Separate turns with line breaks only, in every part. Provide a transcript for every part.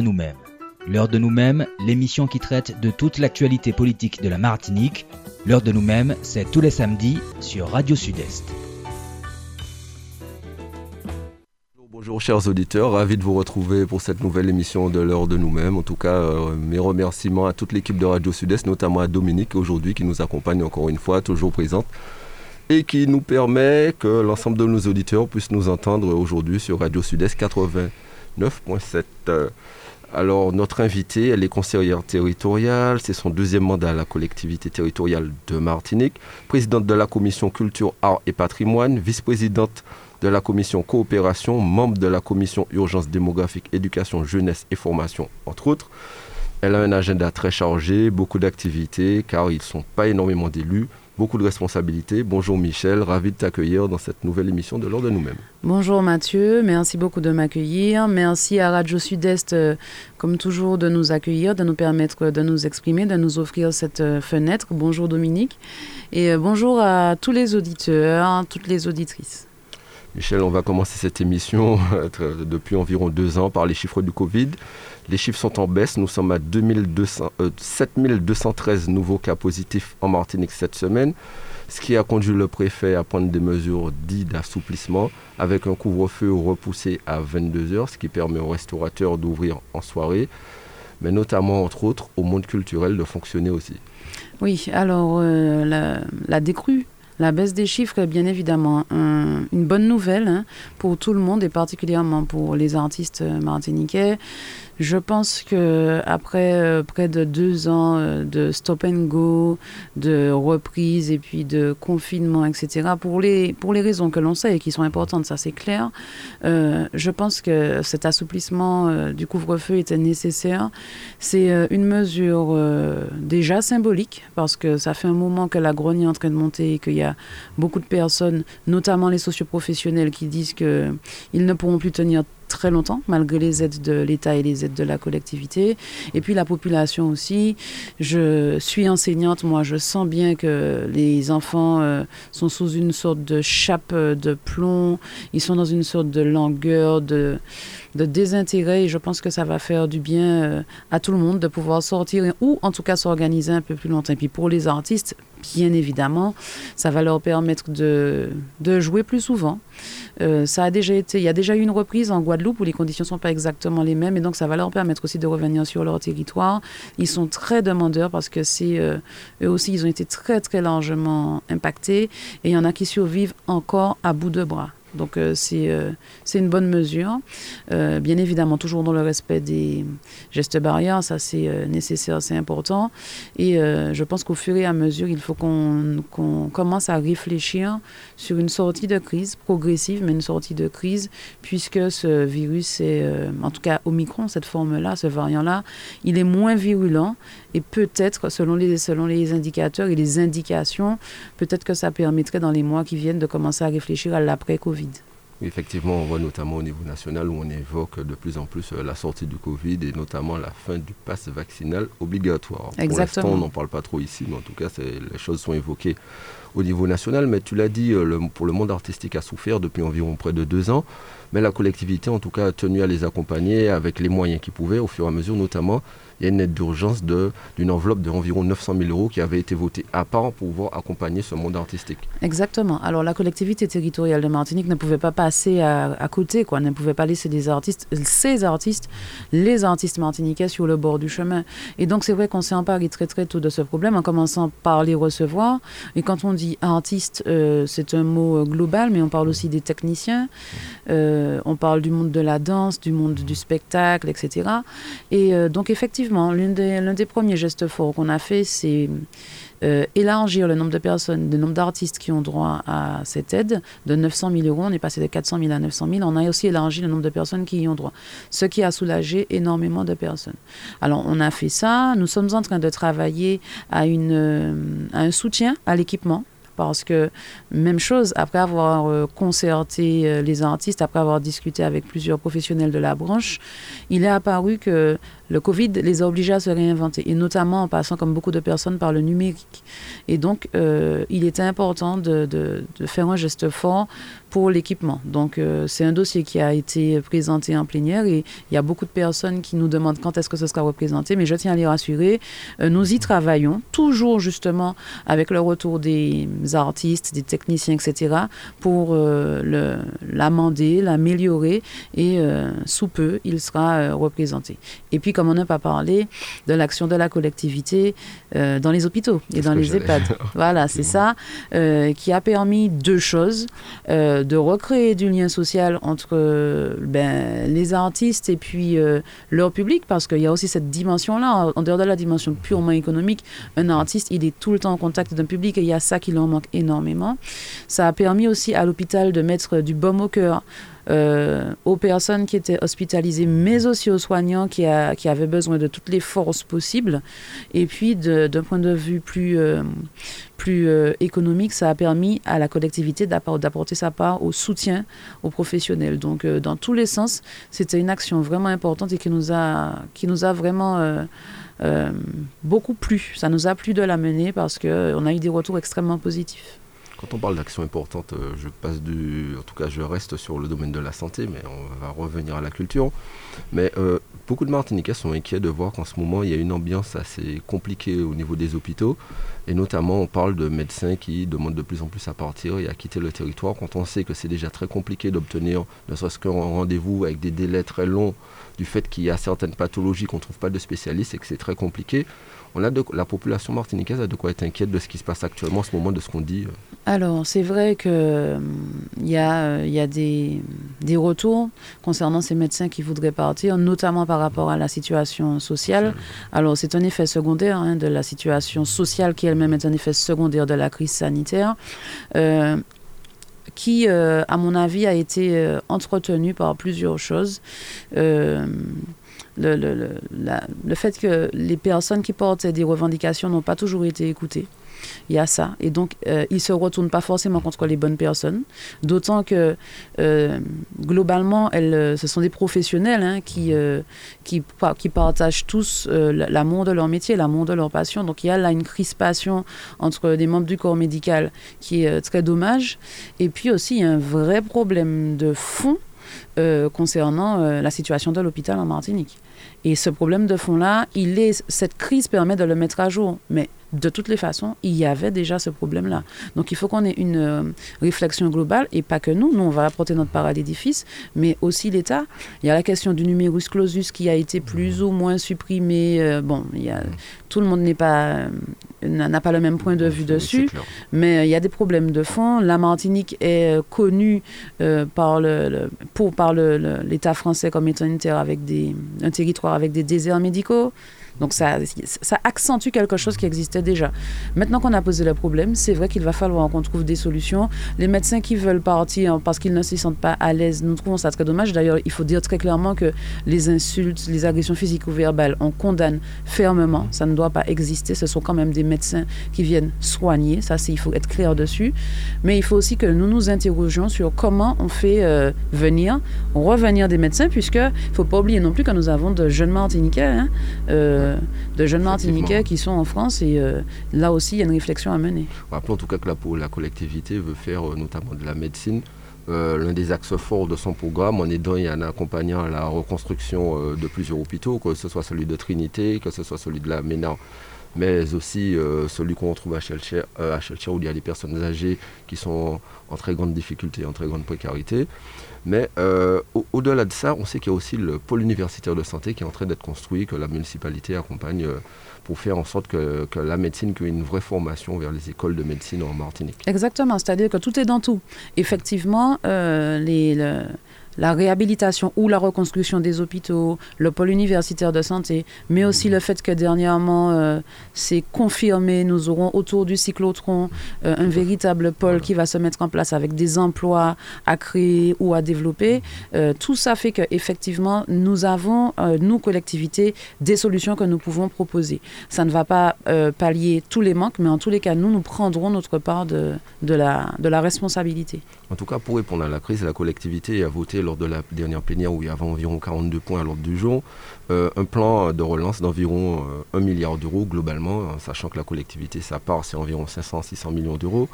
nous-mêmes. L'heure de nous-mêmes, l'émission qui traite de toute l'actualité politique de la Martinique. L'heure de nous-mêmes, c'est tous les samedis sur Radio Sud-Est.
Bonjour chers auditeurs, ravi de vous retrouver pour cette nouvelle émission de l'heure de nous-mêmes. En tout cas, euh, mes remerciements à toute l'équipe de Radio Sud-Est, notamment à Dominique aujourd'hui qui nous accompagne encore une fois, toujours présente, et qui nous permet que l'ensemble de nos auditeurs puissent nous entendre aujourd'hui sur Radio Sud-Est 89.7. Alors, notre invitée, elle est conseillère territoriale, c'est son deuxième mandat à la collectivité territoriale de Martinique, présidente de la commission culture, art et patrimoine, vice-présidente de la commission coopération, membre de la commission urgence démographique, éducation, jeunesse et formation, entre autres. Elle a un agenda très chargé, beaucoup d'activités, car ils ne sont pas énormément d'élus, beaucoup de responsabilités. Bonjour Michel, ravi de t'accueillir dans cette nouvelle émission de l'ordre de nous-mêmes.
Bonjour Mathieu, merci beaucoup de m'accueillir. Merci à Radio Sud-Est, euh, comme toujours, de nous accueillir, de nous permettre de nous exprimer, de nous offrir cette euh, fenêtre. Bonjour Dominique. Et euh, bonjour à tous les auditeurs, toutes les auditrices.
Michel, on va commencer cette émission depuis environ deux ans par les chiffres du Covid. Les chiffres sont en baisse. Nous sommes à 2200, 7213 nouveaux cas positifs en Martinique cette semaine, ce qui a conduit le préfet à prendre des mesures dites d'assouplissement avec un couvre-feu repoussé à 22 heures, ce qui permet aux restaurateurs d'ouvrir en soirée, mais notamment, entre autres, au monde culturel de fonctionner aussi.
Oui, alors euh, la, la décrue la baisse des chiffres est bien évidemment une bonne nouvelle hein, pour tout le monde et particulièrement pour les artistes martiniquais. Je pense que après euh, près de deux ans euh, de stop and go, de reprise et puis de confinement, etc., pour les, pour les raisons que l'on sait et qui sont importantes, ça c'est clair, euh, je pense que cet assouplissement du couvre-feu était nécessaire. C'est une mesure déjà symbolique parce que ça fait un moment que la grogne est en train de monter et qu'il y a beaucoup de personnes, notamment les socioprofessionnels, qui disent qu'ils ne pourront plus tenir très longtemps, malgré les aides de l'État et les aides de la collectivité. Et puis la population aussi. Je suis enseignante, moi je sens bien que les enfants euh, sont sous une sorte de chape de plomb, ils sont dans une sorte de langueur, de, de désintérêt je pense que ça va faire du bien euh, à tout le monde de pouvoir sortir ou en tout cas s'organiser un peu plus longtemps. Et puis pour les artistes, bien évidemment, ça va leur permettre de, de jouer plus souvent. Euh, ça a déjà été, il y a déjà eu une reprise en Guadeloupe où les conditions ne sont pas exactement les mêmes et donc ça va leur permettre aussi de revenir sur leur territoire. Ils sont très demandeurs parce que c'est euh, eux aussi, ils ont été très très largement impactés et il y en a qui survivent encore à bout de bras. Donc euh, euh, c'est une bonne mesure. Euh, bien évidemment, toujours dans le respect des gestes barrières, ça c'est nécessaire, c'est important. Et je pense qu'au fur et à mesure, il faut qu'on commence à réfléchir sur une sortie de crise progressive, mais une sortie de crise, puisque ce virus est, en tout cas Omicron, cette forme-là, ce variant-là, il est moins virulent et peut-être, selon les, selon les indicateurs et les indications, peut-être que ça permettrait dans les mois qui viennent de commencer à réfléchir à l'après-Covid.
Effectivement, on voit notamment au niveau national où on évoque de plus en plus euh, la sortie du Covid et notamment la fin du pass vaccinal obligatoire.
Exactement.
Pour l'instant, on n'en parle pas trop ici, mais en tout cas, les choses sont évoquées au niveau national. Mais tu l'as dit, euh, le, pour le monde artistique a souffert depuis environ près de deux ans, mais la collectivité, en tout cas, a tenu à les accompagner avec les moyens qu'ils pouvaient, au fur et à mesure, notamment il y a une aide d'urgence d'une enveloppe d'environ 900 000 euros qui avait été votée à part pour pouvoir accompagner ce monde artistique.
Exactement. Alors la collectivité territoriale de Martinique ne pouvait pas passer à, côté, quoi, ne pouvait pas laisser des artistes, ces artistes, les artistes martiniquais sur le bord du chemin. Et donc c'est vrai qu'on s'est emparé très très tôt de ce problème en commençant par les recevoir. Et quand on dit artiste, euh, c'est un mot global, mais on parle aussi des techniciens, euh, on parle du monde de la danse, du monde du spectacle, etc. Et euh, donc effectivement, l'un des, des, premiers gestes forts qu'on a fait, c'est euh, élargir le nombre de personnes, le nombre d'artistes qui ont droit à cette aide de 900 000 euros. On est passé de 400 000 à 900 000. On a aussi élargi le nombre de personnes qui y ont droit, ce qui a soulagé énormément de personnes. Alors, on a fait ça. Nous sommes en train de travailler à, une, euh, à un soutien à l'équipement parce que même chose, après avoir euh, concerté euh, les artistes, après avoir discuté avec plusieurs professionnels de la branche, il est apparu que le Covid les a obligés à se réinventer, et notamment en passant, comme beaucoup de personnes, par le numérique. Et donc, euh, il était important de, de, faire un geste fort pour l'équipement. Donc c'est un dossier qui a été présenté en plénière et il y a beaucoup de personnes qui nous demandent quand est-ce que ce sera représenté, mais je tiens à les rassurer, nous y travaillons toujours justement avec le retour des artistes, des techniciens, etc., pour l'amender, l'améliorer et sous peu, il sera représenté. Et puis, comme on n'a pas parlé de l'action de la collectivité dans les hôpitaux et dans les EHPAD. voilà, c'est ça, euh, qui a permis deux choses, euh, de recréer du lien social entre euh, ben, les artistes et puis leur public, parce qu'il y a aussi cette dimension-là, en dehors de la dimension purement économique, un artiste, il est tout le temps en contact d'un public et il y a ça qui leur manque énormément. Ça a permis aussi à l'hôpital de mettre du baume au cœur euh, aux personnes qui étaient hospitalisées, mais aussi aux soignants qui, avaient besoin de toutes les forces possibles. Et puis, d'un point de vue plus, euh, euh, économique, ça a permis à la collectivité d'apporter sa part au soutien aux professionnels. Donc, dans tous les sens, c'était une action vraiment importante et qui nous a vraiment... beaucoup plu. Ça nous a plu de la mener parce qu'on a eu des retours extrêmement positifs.
Quand on parle d'action importante, euh, je passe du. En tout cas, je reste sur le domaine de la santé, mais on va revenir à la culture. Mais euh, beaucoup de Martiniquais sont inquiets de voir qu'en ce moment, il y a une ambiance assez compliquée au niveau des hôpitaux. Et notamment, on parle de médecins qui demandent de plus en plus à partir et à quitter le territoire quand on sait que c'est déjà très compliqué d'obtenir ne serait-ce qu'un rendez-vous avec des délais très longs du fait qu'il y a certaines pathologies qu'on ne trouve pas de spécialistes et que c'est très compliqué on a la population martiniquaise a de quoi être inquiète de ce qui se passe actuellement en ce moment, de ce qu'on dit euh.
Alors, c'est vrai qu'il hum, y a, y a des, des, retours concernant ces médecins qui voudraient partir, notamment par rapport à la situation sociale. Alors, c'est un effet secondaire hein, de la situation sociale qui elle-même est un effet secondaire de la crise sanitaire. Euh, qui, euh, à mon avis, a été entretenu par plusieurs choses le, le, le, fait que les personnes qui portent des revendications n'ont pas toujours été écoutées. Il y a ça. Et donc, euh, ils ne se retournent pas forcément contre les bonnes personnes. D'autant que, euh, globalement, elles, euh, ce sont des professionnels hein, qui, qui, qui, partagent tous l'amour de leur métier, l'amour de leur passion. Donc, il y a là une crispation entre des membres du corps médical qui est très dommage. Et puis aussi, il y a un vrai problème de fond concernant la situation de l'hôpital en Martinique. Et ce problème de fond-là, il est, cette crise permet de le mettre à jour. Mais de toutes les façons, il y avait déjà ce problème-là. Donc il faut qu'on ait une euh, réflexion globale et pas que nous, nous on va apporter notre part à l'édifice, mais aussi l'État. Il y a la question du numerus clausus qui a été plus ou moins supprimé. Euh, bon, il y a, tout le monde n'est pas euh, n'a pas le même point de vue dessus, mais il y a des problèmes de fond. La Martinique est connue par le, pour par l'État français comme étant une terre avec des un territoire avec des déserts médicaux. Donc ça, accentue quelque chose qui existait déjà. Maintenant qu'on a posé le problème, c'est vrai qu'il va falloir qu'on trouve des solutions. Les médecins qui veulent partir parce qu'ils ne s'y sentent pas à l'aise, nous trouvons ça très dommage. D'ailleurs, il faut dire très clairement que les insultes, les agressions physiques ou verbales, on condamne fermement. Ça ne doit pas exister. Ce sont quand même des médecins qui viennent soigner. Ça, il faut être clair dessus. Mais il faut aussi que nous nous interrogions sur comment on fait euh, venir, revenir des médecins, puisque il ne faut pas oublier non plus que nous avons de jeunes Martiniquais. Hein, euh, de jeunes Martiniquais qui sont en France et euh, là aussi il y a une réflexion à mener.
Rappelons en tout cas que la, la collectivité veut faire euh, notamment de la médecine euh, l'un des axes forts de son programme en aidant et en accompagnant la reconstruction de plusieurs hôpitaux, que ce soit celui de Trinité, que ce soit celui de la MENA, mais aussi celui qu'on retrouve à Chelcher, où il y a des personnes âgées qui sont en très grande difficulté, en très grande précarité. Mais euh, au-delà de ça, on sait qu'il y a aussi le pôle universitaire de santé qui est en train d'être construit, que la municipalité accompagne euh, pour faire en sorte que, la médecine, ait une vraie formation vers les écoles de médecine en Martinique.
Exactement, c'est-à-dire que tout est dans tout. Effectivement, euh, les, la réhabilitation ou la reconstruction des hôpitaux, le pôle universitaire de santé, mais aussi le fait que dernièrement, euh, c'est confirmé, nous aurons autour du cyclotron euh, un véritable pôle qui va se mettre en place avec des emplois à créer ou à développer. Euh, tout ça fait qu'effectivement, nous avons, nous, collectivités, des solutions que nous pouvons proposer. Ça ne va pas pallier tous les manques, mais en tous les cas, nous, nous prendrons notre part de, de, la, de la responsabilité.
En tout cas, pour répondre à la crise, la collectivité a voté lors de la dernière plénière où il y avait environ 42 points à l'ordre du jour, euh, un plan de relance d'environ 1 milliard d'euros globalement, sachant que la collectivité, sa part, c'est environ 500-600 millions d'euros,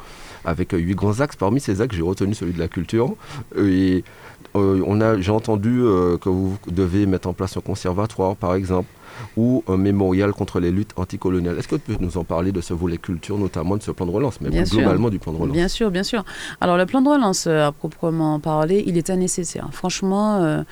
avec huit grands axes. Parmi ces axes, j'ai retenu celui de la culture. Et on a, j'ai entendu que vous devez mettre en place un conservatoire, par exemple ou un mémorial contre les luttes anticoloniales. Est-ce que tu peux nous en parler de ce volet culture, notamment de ce plan de relance, mais globalement du plan de relance?
Bien sûr, bien sûr. Alors le plan de relance, euh, à proprement parler, il était nécessaire. Franchement, euh,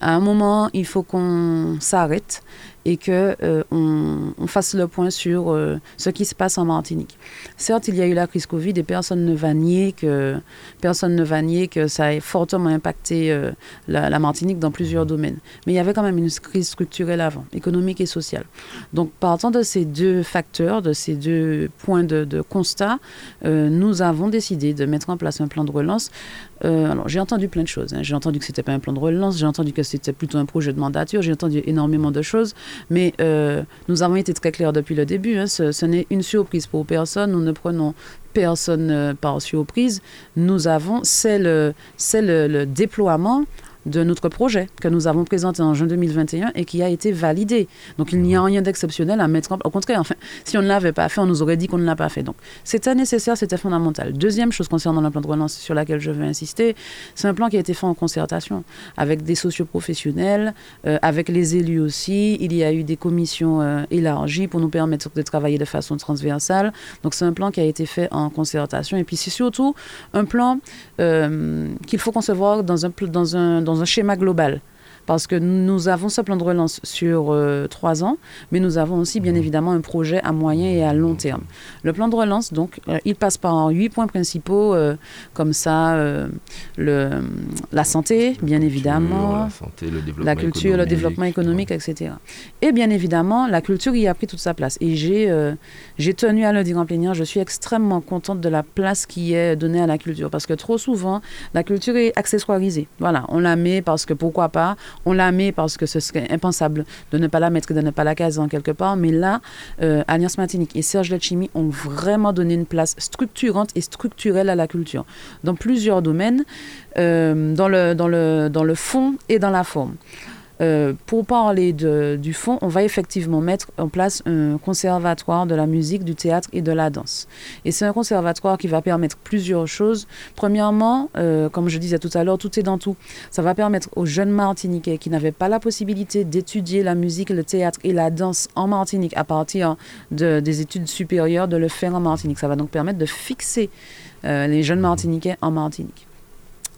à un moment, il faut qu'on s'arrête et que euh, on, fasse le point sur euh, ce qui se passe en Martinique. Certes, il y a eu la crise Covid et personne ne va nier que personne ne va nier que ça a fortement impacté euh, la, Martinique dans plusieurs domaines. Mais il y avait quand même une crise structurelle avant, économique et sociale. Donc, partant de ces deux facteurs, de ces deux points de, de constat, nous avons décidé de mettre en place un plan de relance euh, alors, j'ai entendu plein de choses. Hein. J'ai entendu que c'était pas un plan de relance, j'ai entendu que c'était plutôt un projet de mandature, j'ai entendu énormément de choses, mais euh, nous avons été très clairs depuis le début. Hein. Ce, n'est une surprise pour personne. Nous ne prenons personne euh, par surprise. Nous avons, c'est le, le, le déploiement de notre projet que nous avons présenté en juin 2021 et qui a été validé. Donc il n'y a rien d'exceptionnel à mettre en place. Au contraire, enfin, si on ne l'avait pas fait, on nous aurait dit qu'on ne l'a pas fait. Donc c'était nécessaire, c'était fondamental. Deuxième chose concernant le plan de relance sur laquelle je veux insister, c'est un plan qui a été fait en concertation avec des socioprofessionnels, euh, avec les élus aussi. Il y a eu des commissions euh, élargies pour nous permettre de travailler de façon transversale. Donc c'est un plan qui a été fait en concertation. Et puis c'est surtout un plan euh, qu'il faut concevoir dans un, dans un, dans un schéma global parce que nous avons ce plan de relance sur euh, trois ans, mais nous avons aussi bien évidemment un projet à moyen et à long terme. Le plan de relance, donc, euh, il passe par huit points principaux, euh, comme ça, le, la santé, bien évidemment,
la, santé, le développement
la culture, le développement économique, etc. Et bien évidemment, la culture y a pris toute sa place. Et j'ai j'ai tenu à le dire en plénière, je suis extrêmement contente de la place qui est donnée à la culture, parce que trop souvent, la culture est accessoirisée. Voilà, on la met parce que pourquoi pas, on la met parce que ce serait impensable de ne pas la mettre, de ne pas la caser en quelque part. Mais là, euh, Alliance Martinique et Serge Letchimi ont vraiment donné une place structurante et structurelle à la culture dans plusieurs domaines, euh, dans, le, fond et dans la forme. Euh, pour parler du fond, on va effectivement mettre en place un conservatoire de la musique, du théâtre et de la danse. Et c'est un conservatoire qui va permettre plusieurs choses. Premièrement, euh, comme je disais tout à l'heure, tout est dans tout. Ça va permettre aux jeunes Martiniquais qui n'avaient pas la possibilité d'étudier la musique, le théâtre et la danse en Martinique à partir de, des études supérieures de le faire en Martinique. Ça va donc permettre de fixer euh, les jeunes Martiniquais en Martinique.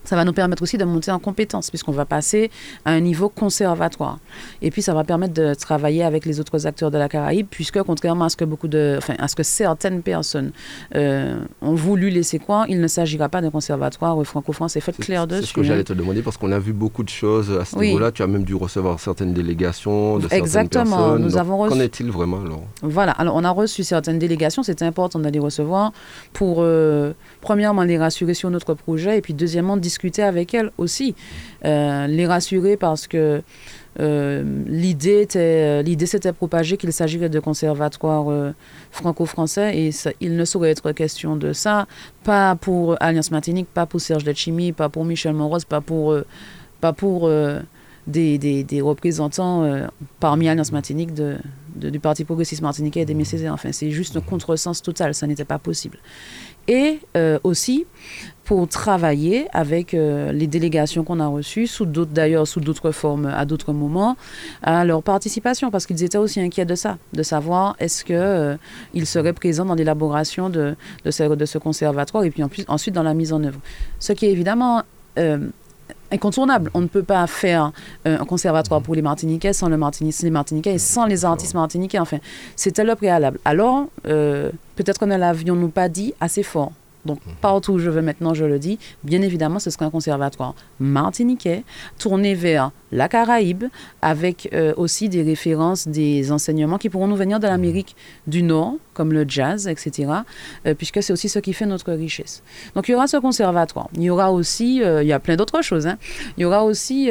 Ça va nous permettre aussi de monter en compétence, puisqu'on va passer à un niveau conservatoire. Et puis, ça va permettre de travailler avec les autres acteurs de la Caraïbe, puisque, contrairement à ce que beaucoup de, enfin, à ce que certaines personnes euh, ont voulu laisser croire, il ne s'agira pas d'un conservatoire franco-français. Faites clair dessus.
C'est ce que j'allais te demander, parce qu'on a vu beaucoup de choses à ce niveau-là. Tu as même dû recevoir certaines délégations de certaines
Exactement.
personnes.
Nous avons reçu...
Qu'en est-il vraiment alors?
Voilà. Alors, on a reçu certaines délégations. C'était important de les recevoir pour, euh, premièrement, les rassurer sur notre projet, et puis, deuxièmement, discuter avec elles aussi, euh, les rassurer parce que euh, l'idée était, l'idée s'était propagée qu'il s'agirait de conservatoires euh, franco-français et il ne saurait être question de ça, pas pour Alliance Martinique, pas pour Serge Letchimi, pas pour Michel Monros, pas pour, pas pour des, représentants parmi Alliance Martinique du Parti progressiste martiniquais et des Césaire. Enfin, c'est juste un contresens total, ça n'était pas possible. Et aussi, pour travailler avec euh, les délégations qu'on a reçues, sous d'autres d'ailleurs, sous d'autres formes, à d'autres moments, à leur participation, parce qu'ils étaient aussi inquiets de ça, de savoir est-ce qu'ils euh, seraient présents dans l'élaboration de, ce, conservatoire et puis ensuite dans la mise en œuvre. Ce qui est évidemment euh, incontournable. On ne peut pas faire un conservatoire pour les Martiniquais sans le les Martiniquais et sans les artistes martiniquais. Enfin, c'était le préalable. Alors, peut-être que ne l'avions-nous pas dit assez fort. Donc, partout où je veux maintenant, je le dis, bien évidemment, ce sera un conservatoire martiniquais, tourné vers la Caraïbe, avec euh, aussi des références, des enseignements qui pourront nous venir de l'Amérique du Nord, comme le jazz, etc., euh, puisque c'est aussi ce qui fait notre richesse. Donc, il y aura ce conservatoire. Il y aura aussi, euh, il y a plein d'autres choses, hein. il y aura aussi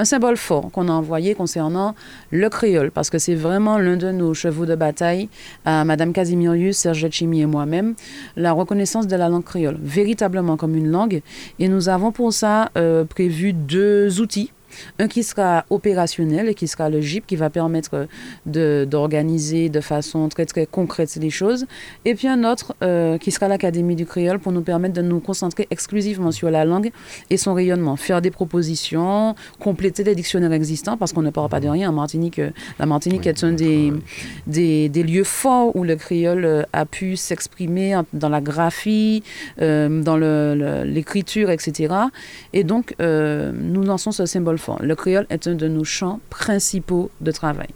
un symbole fort qu'on a envoyé concernant le créole, parce que c'est vraiment l'un de nos chevaux de bataille, à Madame Casimirius, Serge Chimi et moi-même, la reconnaissance de la langue créole, véritablement comme une langue. Et nous avons pour ça euh, prévu deux outils un qui sera opérationnel et qui sera le GIP qui va permettre d'organiser de, façon très très concrète les choses. Et puis un autre euh, qui sera l'Académie du créole pour nous permettre de nous concentrer exclusivement sur la langue et son rayonnement. Faire des propositions, compléter les dictionnaires existants parce qu'on ne parle pas de rien. En Martinique, euh, la Martinique est un des, des, des, lieux forts où le créole euh, a pu s'exprimer dans la graphie, dans l'écriture, etc. Et donc, nous lançons ce symbole le créole est un de nos champs principaux de travail.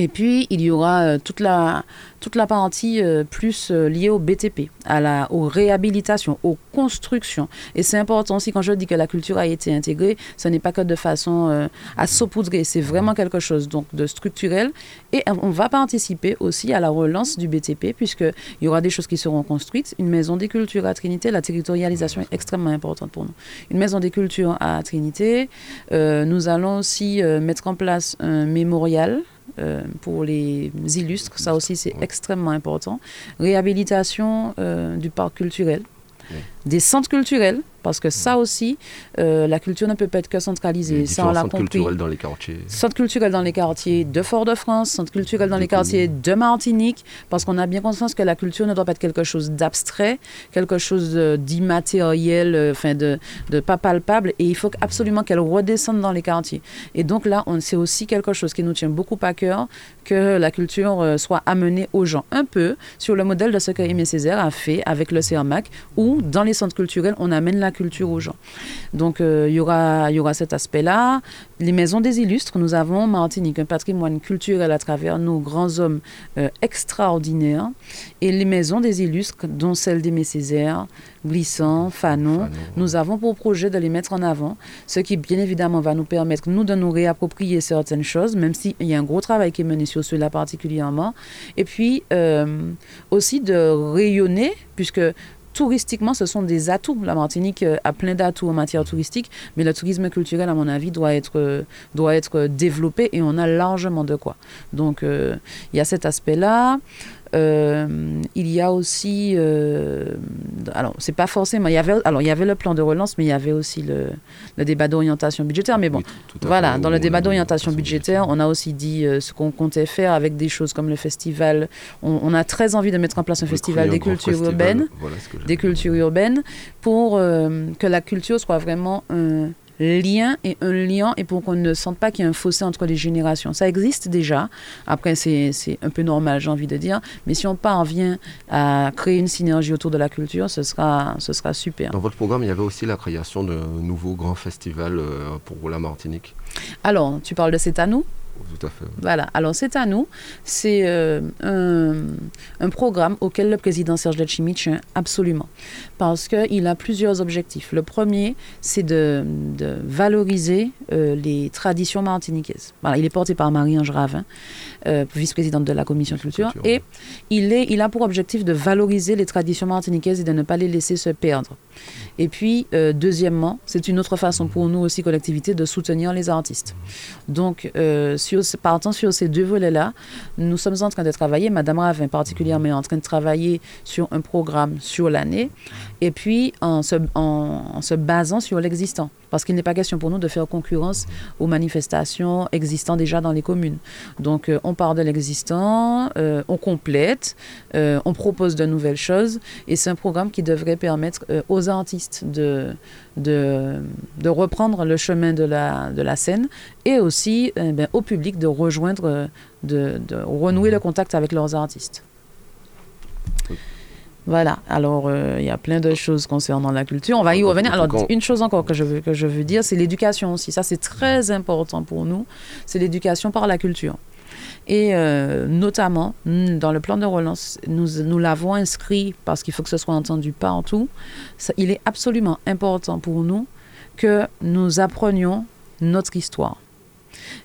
Et puis, il y aura euh, toute la, toute la partie euh, plus euh, liée au BTP, à la, aux réhabilitations, aux constructions. Et c'est important aussi quand je dis que la culture a été intégrée, ce n'est pas que de façon à saupoudrer, c'est vraiment quelque chose donc de structurel. Et on va participer aussi à la relance du BTP puisqu'il y aura des choses qui seront construites. Une maison des cultures à Trinité, la territorialisation est extrêmement importante pour nous. Une maison des cultures à Trinité, nous allons aussi mettre en place un mémorial euh, pour les illustres, ça aussi c'est extrêmement important. Réhabilitation euh, du parc culturel, des centres culturels, parce que ça aussi, euh, la culture ne peut pas être que centralisée.
Ça, on l'a compris. culturels dans les quartiers.
Centres culturels dans les quartiers de Fort-de-France, centres culturels dans les quartiers de Martinique, parce qu'on a bien conscience que la culture ne doit pas être quelque chose d'abstrait, quelque chose d'immatériel, euh, enfin de, de, pas palpable, et il faut absolument qu'elle redescende dans les quartiers. Et donc là, c'est aussi quelque chose qui nous tient beaucoup à cœur, que la culture euh, soit amenée aux gens, un peu sur le modèle de ce que Aimé Césaire a fait avec le CERMAC, où dans les centres culturels, on amène la culture aux gens. Donc euh, il y, aura, y aura cet aspect-là. Les maisons des illustres, nous avons Martinique, un patrimoine culturel à travers nos grands hommes euh, extraordinaires. Et les maisons des illustres, dont celle d'Aimé Césaire, Glissant, Fanon, nous avons pour projet de les mettre en avant, ce qui bien évidemment va nous permettre, nous, de nous réapproprier certaines choses, même s'il y a un gros travail qui est mené sur cela particulièrement. Et puis euh, aussi de rayonner, puisque touristiquement, ce sont des atouts. La Martinique euh, a plein d'atouts en matière touristique, mais le tourisme culturel, à mon avis, doit être, euh, doit être développé et on a largement de quoi. Donc, euh, il y a cet aspect-là. Euh, il y a aussi, euh, alors c'est pas forcément, il y avait, alors il y avait le plan de relance, mais il y avait aussi le, le débat d'orientation budgétaire. Mais bon, voilà, dans le débat d'orientation budgétaire, on a aussi dit euh, ce qu'on comptait faire avec des choses comme le festival. On, a très envie de mettre en place un festival des cultures urbaines, des cultures urbaines, pour que la culture soit vraiment un lien et un lien et pour qu'on ne sente pas qu'il y a un fossé entre les générations. Ça existe déjà. Après, c'est un peu normal, j'ai envie de dire. Mais si on parvient à créer une synergie autour de la culture, ce sera, ce sera super.
Dans votre programme, il y avait aussi la création d'un nouveau grand festival euh, pour la Martinique.
Alors, tu parles de nous Voilà. Alors, c'est à nous. C'est euh, un, programme auquel le président Serge Letchimi tient absolument. Parce qu'il a plusieurs objectifs. Le premier, c'est de, valoriser euh, les traditions martiniquaises. Voilà, il est porté par Marie-Ange Ravin, euh, vice-présidente de la commission culture. Et il, est, il a pour objectif de valoriser les traditions martiniquaises et de ne pas les laisser se perdre. Et puis, deuxièmement, c'est une autre façon pour nous aussi, collectivité, de soutenir les artistes. Donc, partant sur ces deux volets-là, nous sommes en train de travailler, Madame Ravin particulièrement est en train de travailler sur un programme sur l'année, et puis en se, en, se basant sur l'existant. Parce qu'il n'est pas question pour nous de faire concurrence aux manifestations existantes déjà dans les communes. Donc euh, on part de l'existant, euh, on complète, euh, on propose de nouvelles choses, et c'est un programme qui devrait permettre aux artistes de, de, de, reprendre le chemin de la, de la scène et aussi ben, au public de rejoindre, de, de renouer le contact avec leurs artistes. Voilà, alors euh, il y a plein de choses concernant la culture. On va y revenir. Alors, une chose encore que je veux, que je veux dire, c'est l'éducation aussi. Ça, c'est très important pour nous. C'est l'éducation par la culture. Et euh, notamment, dans le plan de relance, nous, nous l'avons inscrit parce qu'il faut que ce soit entendu partout. Ça, il est absolument important pour nous que nous apprenions notre histoire.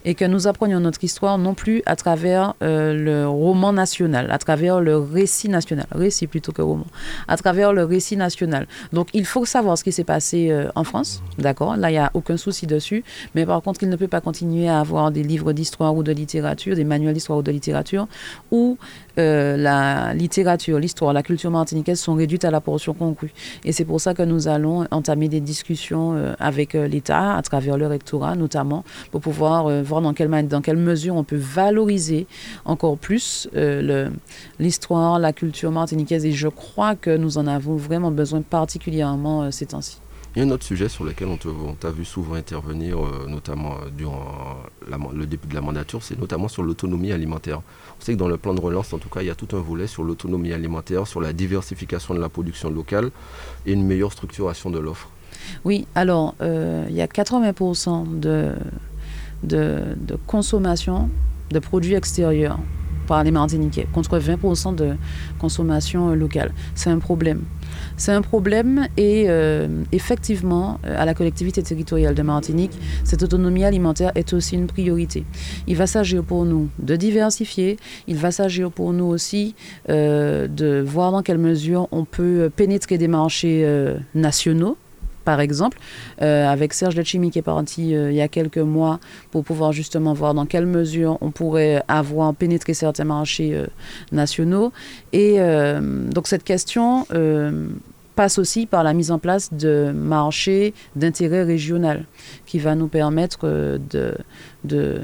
Et que nous apprenions notre histoire non plus à travers euh, le roman national, à travers le récit national, récit plutôt que roman, à travers le récit national. Donc il faut savoir ce qui s'est passé euh, en France, d'accord? Là, il n'y a aucun souci dessus, mais par contre, il ne peut pas continuer à avoir des livres d'histoire ou de littérature, des manuels d'histoire ou de littérature, où euh, la littérature, l'histoire, la culture martiniquaise sont réduites à la portion congrue. Et c'est pour ça que nous allons entamer des discussions avec l'État, à travers le rectorat notamment, pour pouvoir voir dans quelle, dans quelle mesure on peut valoriser encore plus euh, l'histoire, la culture martiniquaise. Et je crois que nous en avons vraiment besoin particulièrement euh, ces temps-ci.
Il y a un autre sujet sur lequel on t'a vu souvent intervenir, euh, notamment durant le début de la mandature, c'est notamment sur l'autonomie alimentaire. On sait que dans le plan de relance, en tout cas, il y a tout un volet sur l'autonomie alimentaire, sur la diversification de la production locale et une meilleure structuration de l'offre.
Oui, alors, il y a 80% de, de consommation de produits extérieurs par les Martiniquais, contre 20% de consommation euh, locale. C'est un problème. C'est un problème et euh, effectivement, euh, à la collectivité territoriale de Martinique, cette autonomie alimentaire est aussi une priorité. Il va s'agir pour nous de diversifier, il va s'agir pour nous aussi de voir dans quelle mesure on peut pénétrer des marchés nationaux par exemple, euh, avec Serge Lechimi qui est parti euh, il y a quelques mois pour pouvoir justement voir dans quelle mesure on pourrait avoir pénétré certains marchés euh, nationaux. Et donc cette question passe aussi par la mise en place de marchés d'intérêt régional qui va nous permettre de, de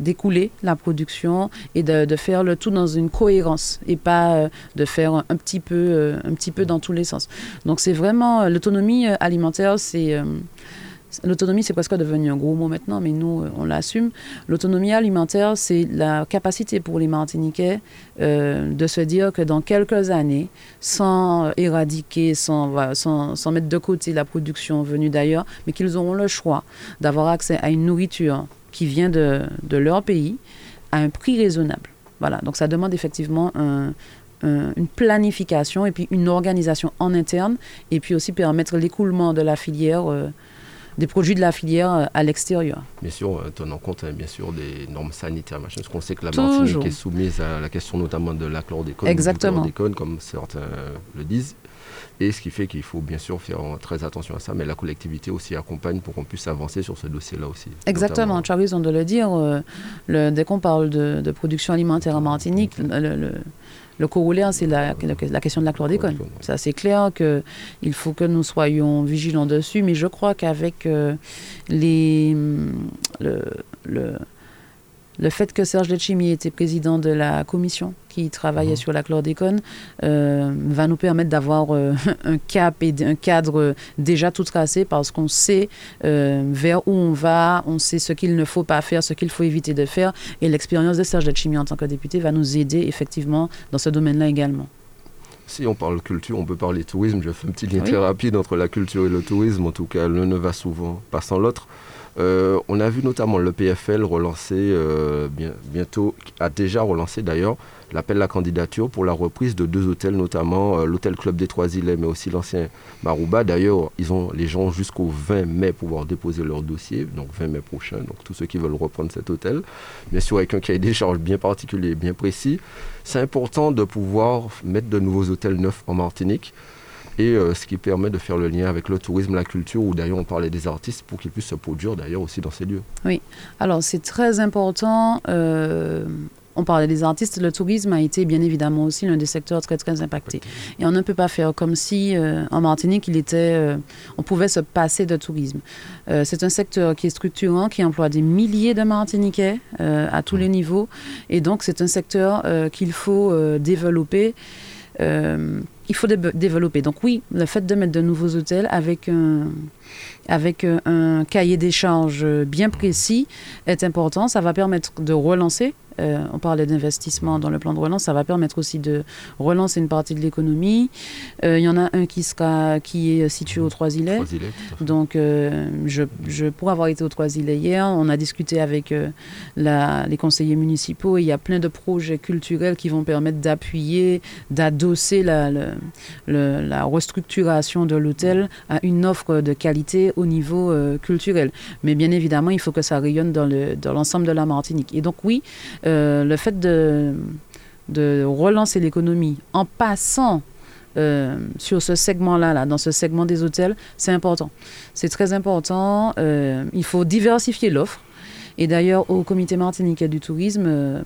d'écouler la production et de, faire le tout dans une cohérence et pas euh, de faire un petit peu, euh, un petit peu dans tous les sens. Donc c'est vraiment euh, l'autonomie alimentaire, c'est L'autonomie, c'est presque devenu un gros mot maintenant, mais nous, on l'assume. L'autonomie alimentaire, c'est la capacité pour les Martiniquais de se dire que dans quelques années, sans éradiquer, sans, sans, sans, mettre de côté la production venue d'ailleurs, mais qu'ils auront le choix d'avoir accès à une nourriture qui vient de, de, leur pays à un prix raisonnable. Voilà, donc ça demande effectivement une planification et puis une organisation en interne et puis aussi permettre l'écoulement de la filière, euh, des produits de la filière euh, à l'extérieur.
Bien sûr, euh, tenant compte hein, bien sûr des normes sanitaires, machin, parce qu'on sait que la Martinique est soumise à la question notamment de la chlordécone,
Exactement.
comme certains le disent. Et ce qui fait qu'il faut bien sûr faire très attention à ça, mais la collectivité aussi accompagne pour qu'on puisse avancer sur ce dossier-là aussi.
Exactement, tu as raison de le dire. Euh, le, dès qu'on parle de, production alimentaire en Martinique, le, le, corollaire, c'est la, la, question de la chlordécone. Ça, c'est clair qu'il faut que nous soyons vigilants dessus, mais je crois qu'avec euh, les, le, le fait que Serge Letchimi était président de la commission qui travaillait mhm. sur la chlordécone euh, va nous permettre d'avoir euh, un cap et un cadre déjà tout tracé parce qu'on sait euh, vers où on va, on sait ce qu'il ne faut pas faire, ce qu'il faut éviter de faire. Et l'expérience de Serge Letchimi en tant que député va nous aider effectivement dans ce domaine-là également.
Si on parle culture, on peut parler tourisme. Je fais un petit lien très rapide entre la culture et le tourisme. En tout cas, l'un ne va souvent pas sans l'autre. Euh, on a vu notamment le PFL relancer euh, bientôt, a déjà relancé d'ailleurs l'appel à la candidature pour la reprise de deux hôtels, notamment euh, l'hôtel Club des Trois-Îlets, mais aussi l'ancien Marouba. D'ailleurs, ils ont les gens jusqu'au 20 mai pour pouvoir déposer leur dossier, donc 20 mai prochain, donc tous ceux qui veulent reprendre cet hôtel. Bien sûr, avec un cahier des charges bien particulier, bien précis. C'est important de pouvoir mettre de nouveaux hôtels neufs en Martinique et euh, ce qui permet de faire le lien avec le tourisme, la culture, où d'ailleurs on parlait des artistes pour qu'ils puissent se produire d'ailleurs aussi dans ces lieux.
Oui, alors c'est très important. Euh, on parlait des artistes, le tourisme a été bien évidemment aussi l'un des secteurs très très impactés. Et on ne peut pas faire comme si euh, en Martinique il était, on pouvait se passer de tourisme. c'est un secteur qui est structurant, qui emploie des milliers de Martiniquais à tous les niveaux, et donc c'est un secteur qu'il faut développer il faut développer. Donc oui, le fait de mettre de nouveaux hôtels avec un, avec un cahier des charges bien précis est important. Ça va permettre de relancer euh, on parlait d'investissement dans le plan de relance, ça va permettre aussi de relancer une partie de l'économie. Euh, il y en a un qui, sera, qui est situé aux Trois-Îlets. Donc, euh, je, je, pour avoir été aux Trois-Îlets hier, on a discuté avec la, les conseillers municipaux il y a plein de projets culturels qui vont permettre d'appuyer, d'adosser la, la restructuration de l'hôtel à une offre de qualité au niveau culturel. Mais bien évidemment, il faut que ça rayonne dans l'ensemble dans de la Martinique. Et donc oui, le fait de, relancer l'économie en passant sur ce segment-là, là, dans ce segment des hôtels, c'est important. C'est très important. il faut diversifier l'offre. Et d'ailleurs, au comité martiniquais du tourisme, euh,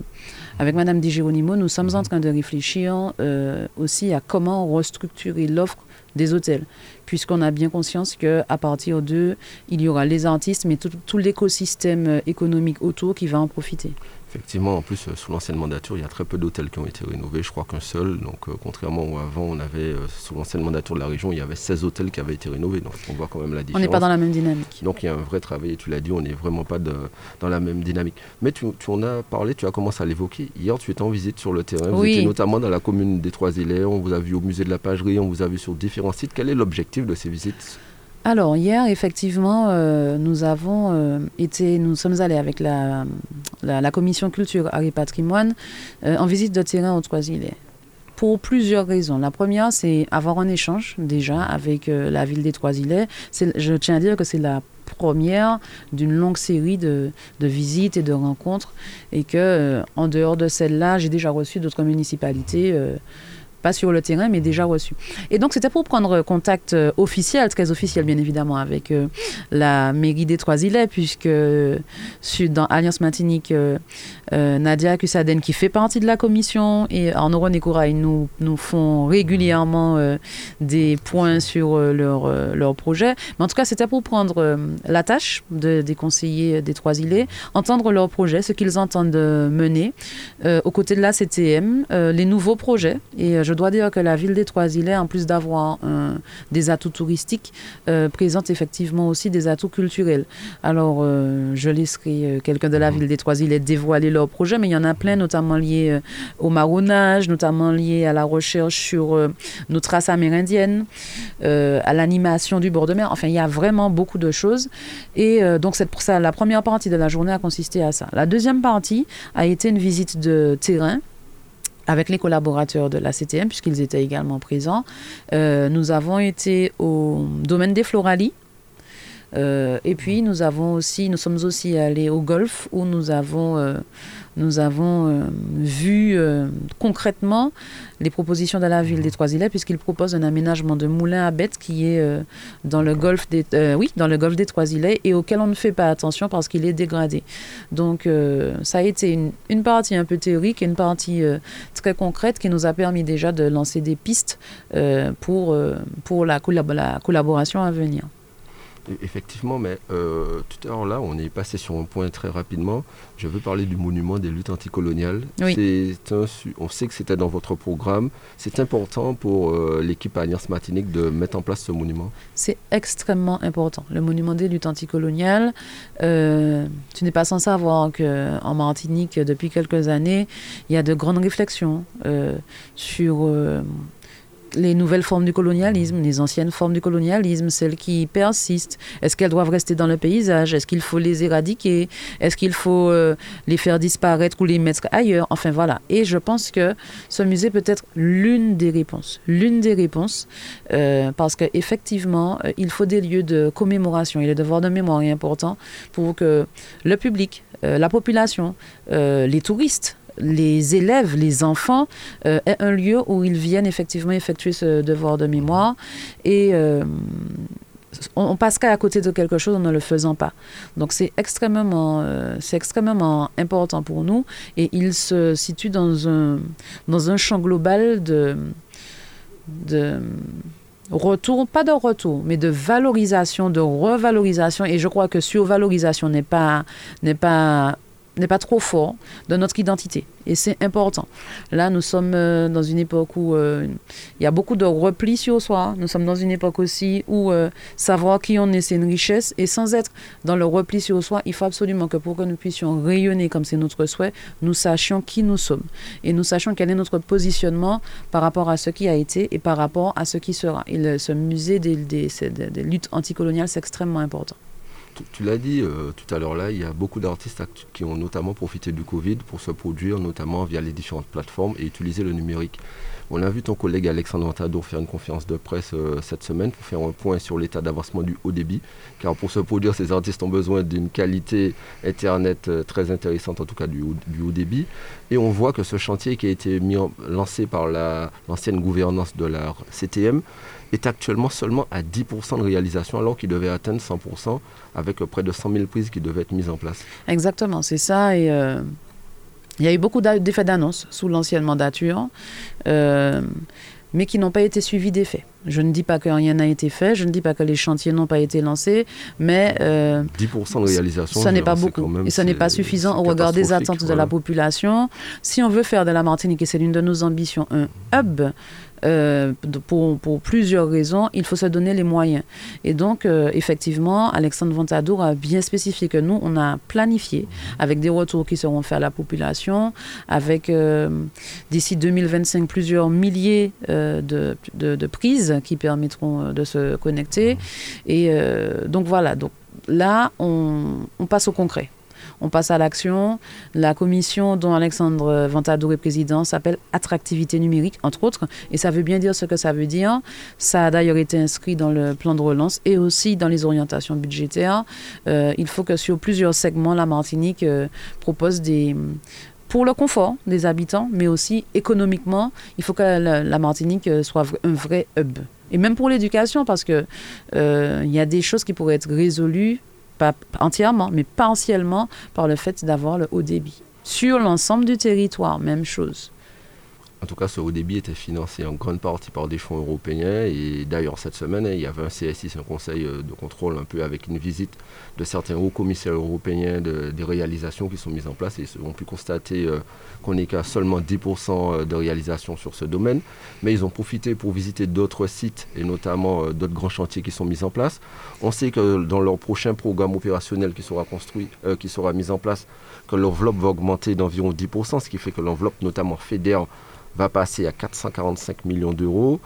avec Madame Di Geronimo, nous sommes en train de réfléchir euh, aussi à comment restructurer l'offre des hôtels, puisqu'on a bien conscience qu'à partir d'eux, il y aura les artistes, mais tout l'écosystème économique autour qui va en profiter.
Effectivement, en plus, euh, sous l'ancienne mandature, il y a très peu d'hôtels qui ont été rénovés. Je crois qu'un seul. Donc, euh, contrairement à avant, on avait, euh, sous l'ancienne mandature de la région, il y avait 16 hôtels qui avaient été rénovés. Donc, on voit quand même la différence.
On n'est pas dans la même dynamique.
Donc, il y a un vrai travail. Et tu l'as dit, on n'est vraiment pas dans la même dynamique. Mais tu, en as parlé, tu as commencé à l'évoquer. Hier, tu étais en visite sur le terrain. Vous étiez notamment dans la commune des Trois-Îlets. On vous a vu au musée de la Pagerie. On vous a vu sur différents sites. Quel est l'objectif de ces visites?
Alors hier, effectivement, euh, nous avons euh, été, nous sommes allés avec la, commission culture, art et patrimoine euh, en visite de terrain aux Trois-Îlets. Pour plusieurs raisons. La première, c'est avoir un échange déjà avec la ville des Trois-Îlets. Je tiens à dire que c'est la première d'une longue série de, de, visites et de rencontres et que en dehors de celle-là, j'ai déjà reçu d'autres municipalités pas sur le terrain, mais déjà reçu. Et donc, c'était pour prendre contact euh, officiel, très officiel, bien évidemment, avec euh, la mairie des Trois-Îlets, puisque dans Alliance Martinique, euh, Nadia Kusaden, qui fait partie de la commission, et Arnaud Courail nous, nous font régulièrement des points sur leur, leur projet. Mais en tout cas, c'était pour prendre la tâche des conseillers des Trois-Îlets, entendre leurs projets, ce qu'ils entendent mener, aux côtés de la CTM, les nouveaux projets. Et je je dois dire que la ville des Trois-Îlets, en plus d'avoir des atouts touristiques, euh, présente effectivement aussi des atouts culturels. Alors, euh, je laisserai euh, quelqu'un de la mhm. ville des Trois-Îlets dévoiler leurs projets, mais il y en a plein, notamment liés au marronnage, notamment liés à la recherche sur nos traces amérindiennes, à l'animation du bord de mer. Enfin, il y a vraiment beaucoup de choses. Et donc, c'est pour ça, la première partie de la journée a consisté à ça. La deuxième partie a été une visite de terrain avec les collaborateurs de la CTM, puisqu'ils étaient également présents. Euh, nous avons été au domaine des Floralies. Euh, et puis nous avons aussi, nous sommes aussi allés au golf où nous avons euh, nous avons euh, vu concrètement les propositions de la ville des Trois-Îlets puisqu'ils proposent un aménagement de moulin à bêtes qui est dans le golfe des oui dans le golfe des Trois-Îlets et auquel on ne fait pas attention parce qu'il est dégradé. Donc ça a été une, une, partie un peu théorique et une partie très concrète qui nous a permis déjà de lancer des pistes pour pour la, la collaboration à venir.
Effectivement, mais euh, tout à l'heure là, on est passé sur un point très rapidement. Je veux parler du monument des luttes anticoloniales. Oui. Un, on sait que c'était dans votre programme. C'est important pour euh, l'équipe Alliance Martinique de mettre en place ce monument
C'est extrêmement important. Le monument des luttes anticoloniales, euh, tu n'es pas sans savoir qu'en Martinique, depuis quelques années, il y a de grandes réflexions sur les nouvelles formes du colonialisme, les anciennes formes du colonialisme, celles qui persistent, est-ce qu'elles doivent rester dans le paysage? Est-ce qu'il faut les éradiquer? Est-ce qu'il faut euh, les faire disparaître ou les mettre ailleurs? Enfin voilà. Et je pense que ce musée peut être l'une des réponses. L'une des réponses, euh, parce qu'effectivement, euh, il faut des lieux de commémoration. Et le devoir de mémoire est important pour que le public, la population, les touristes, les élèves, les enfants, euh, un lieu où ils viennent effectivement effectuer ce devoir de mémoire. Et euh, on, passe qu'à côté de quelque chose en ne le faisant pas. Donc c'est extrêmement, euh, extrêmement important pour nous. Et il se situe dans un, dans un champ global de... de retour, pas de retour, mais de valorisation, de revalorisation. Et je crois que survalorisation n'est pas, n'est pas n'est pas trop fort de notre identité. Et c'est important. Là, nous sommes euh, dans une époque où euh, il y a beaucoup de repli sur soi. Nous sommes dans une époque aussi où euh, savoir qui on est, c'est une richesse. Et sans être dans le repli sur soi, il faut absolument que pour que nous puissions rayonner comme c'est notre souhait, nous sachions qui nous sommes. Et nous sachions quel est notre positionnement par rapport à ce qui a été et par rapport à ce qui sera. Et ce musée des luttes anticoloniales, c'est extrêmement important.
Tu, l'as dit euh, tout à l'heure là, il y a beaucoup d'artistes qui ont notamment profité du Covid pour se produire, notamment via les différentes plateformes et utiliser le numérique. On a vu ton collègue Alexandre Ventadour faire une conférence de presse euh, cette semaine pour faire un point sur l'état d'avancement du haut débit. Car pour se produire, ces artistes ont besoin d'une qualité Internet euh, très intéressante, en tout cas du, haut débit. Et on voit que ce chantier qui a été mis lancé par l'ancienne gouvernance de la CTM est actuellement seulement à 10% de réalisation alors qu'il devait atteindre 100% avec près de 100 000 prises qui devaient être mises en place.
Exactement, c'est ça. Et euh, il y a eu beaucoup d'effets d'annonce sous l'ancienne mandature, euh, mais qui n'ont pas été suivis d'effets. Je ne dis pas que rien n'a été fait, je ne dis pas que les chantiers n'ont pas été lancés, mais...
Euh, 10% de réalisation,
ça n'est pas beaucoup. et ça n'est pas suffisant au regard des attentes de la population. Si on veut faire de la Martinique, et c'est l'une de nos ambitions, un hub, euh, pour, plusieurs raisons, il faut se donner les moyens. Et donc, euh, effectivement, Alexandre Ventadour a bien spécifié que nous, on a planifié avec des retours qui seront faits à la population, avec euh, d'ici 2025 plusieurs milliers de, prises qui permettront de se connecter. Et donc voilà, donc là, on passe au concret on passe à l'action. La commission dont Alexandre Ventadour est président s'appelle Attractivité numérique, entre autres, et ça veut bien dire ce que ça veut dire. Ça a d'ailleurs été inscrit dans le plan de relance et aussi dans les orientations budgétaires. Euh, il faut que sur plusieurs segments, la Martinique euh, propose des pour le confort des habitants, mais aussi économiquement, il faut que la, Martinique euh, soit un vrai hub. Et même pour l'éducation, parce qu'il il y a des choses qui pourraient être résolues pas entièrement, mais partiellement par le fait d'avoir le haut débit. Sur l'ensemble du territoire, même chose.
En tout cas, ce haut débit était financé en grande partie par des fonds européens. Et d'ailleurs, cette semaine, il y avait un CSI, un conseil euh, de contrôle, un peu avec une visite de certains hauts commissaires européens des réalisations qui sont mises en place. Ils ont pu constater euh, qu'on n'est qu'à seulement 10% euh, de réalisation sur ce domaine. Mais ils ont profité pour visiter d'autres sites et notamment d'autres grands chantiers qui sont mis en place. On sait que dans leur prochain programme opérationnel qui sera construit, qui sera mis en place, que l'enveloppe va augmenter d'environ 10%, ce qui fait que l'enveloppe notamment fédère va passer à 445 millions d'euros.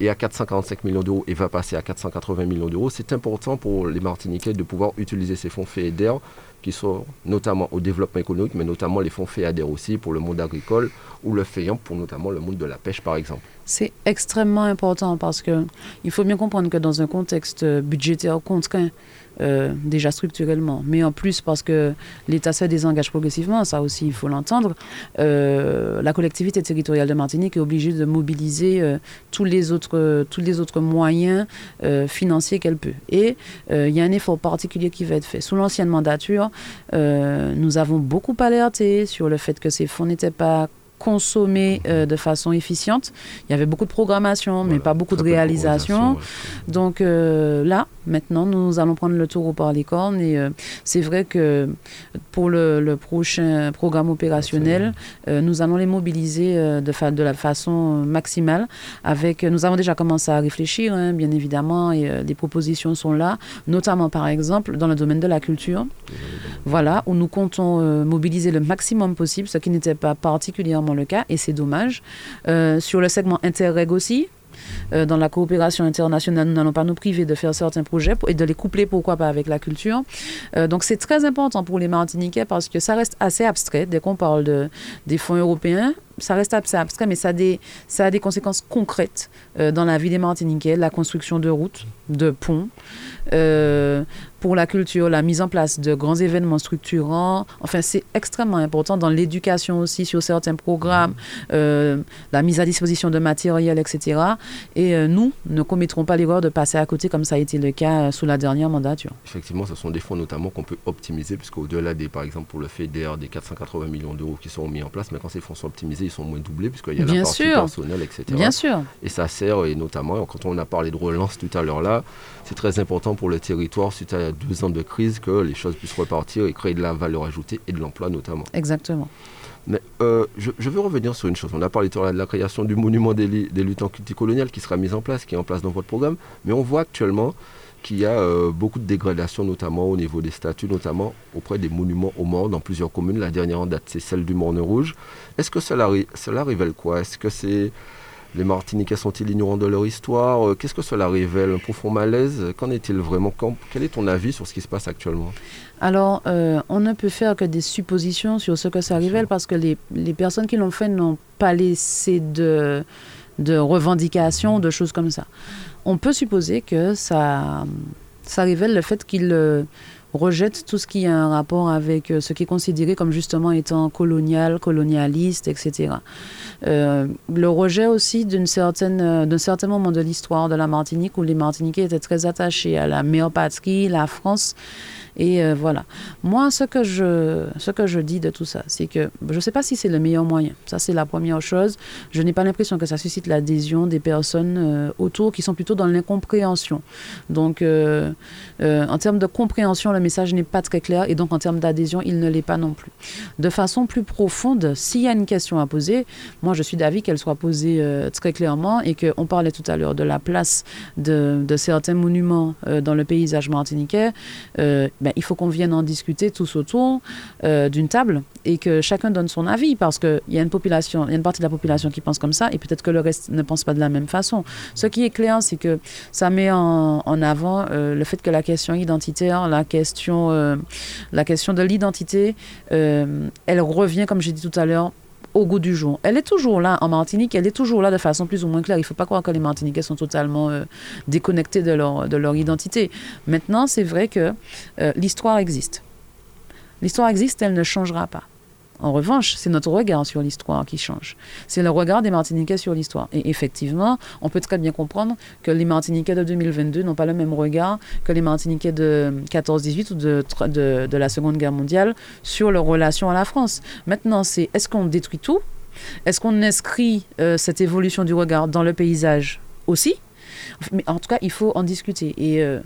et à 445 millions d'euros et va passer à 480 millions d'euros, c'est important pour les Martiniquais de pouvoir utiliser ces fonds FEDER qui sont notamment au développement économique, mais notamment les fonds FEADER aussi pour le monde agricole ou le FEIAM pour notamment le monde de la pêche par exemple.
C'est extrêmement important parce que il faut bien comprendre que dans un contexte budgétaire contraint, euh, déjà structurellement, mais en plus parce que l'État se désengage progressivement, ça aussi il faut l'entendre, euh, la collectivité territoriale de Martinique est obligée de mobiliser euh, tous, les autres, tous les autres moyens financiers qu'elle peut. Et il y a un effort particulier qui va être fait. Sous l'ancienne mandature, nous avons beaucoup alerté sur le fait que ces fonds n'étaient pas consommer euh, de façon efficiente. Il y avait beaucoup de programmation, mais pas beaucoup de réalisation. Donc euh, là, maintenant, nous allons prendre le taureau par les cornes. Et euh, c'est vrai que pour le, prochain programme opérationnel, nous allons les mobiliser de, de la façon maximale. Avec, nous avons déjà commencé à réfléchir, hein, bien évidemment, et des propositions sont là, notamment par exemple dans le domaine de la culture. Voilà, où nous comptons mobiliser le maximum possible, ce qui n'était pas particulièrement le cas, et c'est dommage. Euh, sur le segment Interreg aussi, euh, dans la coopération internationale, nous n'allons pas nous priver de faire certains projets et de les coupler, pourquoi pas, avec la culture. Euh, donc c'est très important pour les Martiniquais parce que ça reste assez abstrait dès qu'on parle de, des fonds européens. Ça reste assez abstrait, mais ça a des, ça a des conséquences concrètes dans la vie des Martiniquais, la construction de routes, de ponts pour la culture, la mise en place de grands événements structurants. Enfin, c'est extrêmement important dans l'éducation aussi sur certains programmes, euh, la mise à disposition de matériel, etc. Et euh, nous ne commettrons pas l'erreur de passer à côté comme ça a été le cas euh, sous la dernière mandature.
Effectivement, ce sont des fonds notamment qu'on peut optimiser, puisqu'au-delà des, par exemple, pour le FEDER, des 480 millions d'euros qui sont mis en place, mais quand ces fonds sont optimisés, ils sont moins doublés, puisqu'il y a
Bien
la partie
sûr.
personnelle, etc.
Bien sûr.
Et ça sert, et notamment, quand on a parlé de relance tout à l'heure là, c'est très important pour le territoire suite à deux ans de crise que les choses puissent repartir et créer de la valeur ajoutée et de l'emploi notamment.
Exactement.
Mais euh, je, veux revenir sur une chose. On a parlé tout à l'heure de la création du monument des, luttes anticoloniales qui sera mis en place, qui est en place dans votre programme. Mais on voit actuellement qu'il y a euh, beaucoup de dégradations, notamment au niveau des statuts, notamment auprès des monuments aux morts dans plusieurs communes. La dernière en date, c'est celle du Morne Rouge. Est-ce que cela, cela révèle quoi? Est-ce que c'est Les Martiniquais sont-ils ignorants de leur histoire Qu'est-ce que cela révèle Un profond malaise Qu'en est-il vraiment Quel est ton avis sur ce qui se passe actuellement?
Alors, on ne peut faire que des suppositions sur ce que ça révèle parce que les, les personnes qui l'ont fait n'ont pas laissé de, de revendications, de choses comme ça. On peut supposer que ça, ça révèle le fait qu'ils euh, rejettent tout ce qui a un rapport avec euh, ce qui est considéré comme justement étant colonial, colonialiste, etc. Euh, le rejet aussi d'une certaine, d'un certain moment de l'histoire de la Martinique où les Martiniquais étaient très attachés à la mère patrie, la France, et euh, voilà. Moi, ce que, je, ce que je dis de tout ça, c'est que je ne sais pas si c'est le meilleur moyen. Ça, c'est la première chose. Je n'ai pas l'impression que ça suscite l'adhésion des personnes euh, autour qui sont plutôt dans l'incompréhension. Donc, euh, en termes de compréhension, le message n'est pas très clair et donc en termes d'adhésion, il ne l'est pas non plus. De façon plus profonde, s'il y a une question à poser, moi, je suis d'avis qu'elle soit posée très clairement et qu'on parlait tout à l'heure de la place de, certains monuments dans le paysage martiniquais. Il faut qu'on vienne en discuter tous autour euh, d'une table et que chacun donne son avis parce qu'il y a une population, il y a une partie de la population qui pense comme ça et peut-être que le reste ne pense pas de la même façon. Ce qui est clair, c'est que ça met en, avant euh, le fait que la question identitaire, la question, euh, la question de l'identité, elle revient, comme j'ai dit tout à l'heure, au goût du jour. Elle est toujours là en Martinique, elle est toujours là de façon plus ou moins claire. Il ne faut pas croire que les Martiniquais sont totalement euh, déconnectés de leur, de leur identité. Maintenant, c'est vrai que euh, l'histoire existe. L'histoire existe, elle ne changera pas. En revanche, c'est notre regard sur l'histoire qui change. C'est le regard des Martiniquais sur l'histoire. Et effectivement, on peut très bien comprendre que les Martiniquais de 2022 n'ont pas le même regard que les Martiniquais de 14-18 ou de, la Seconde Guerre mondiale sur leur relation à la France. Maintenant, c'est est-ce qu'on détruit tout? Est-ce qu'on inscrit euh, cette évolution du regard dans le paysage aussi? Mais en tout cas, il faut en discuter. Et. Euh,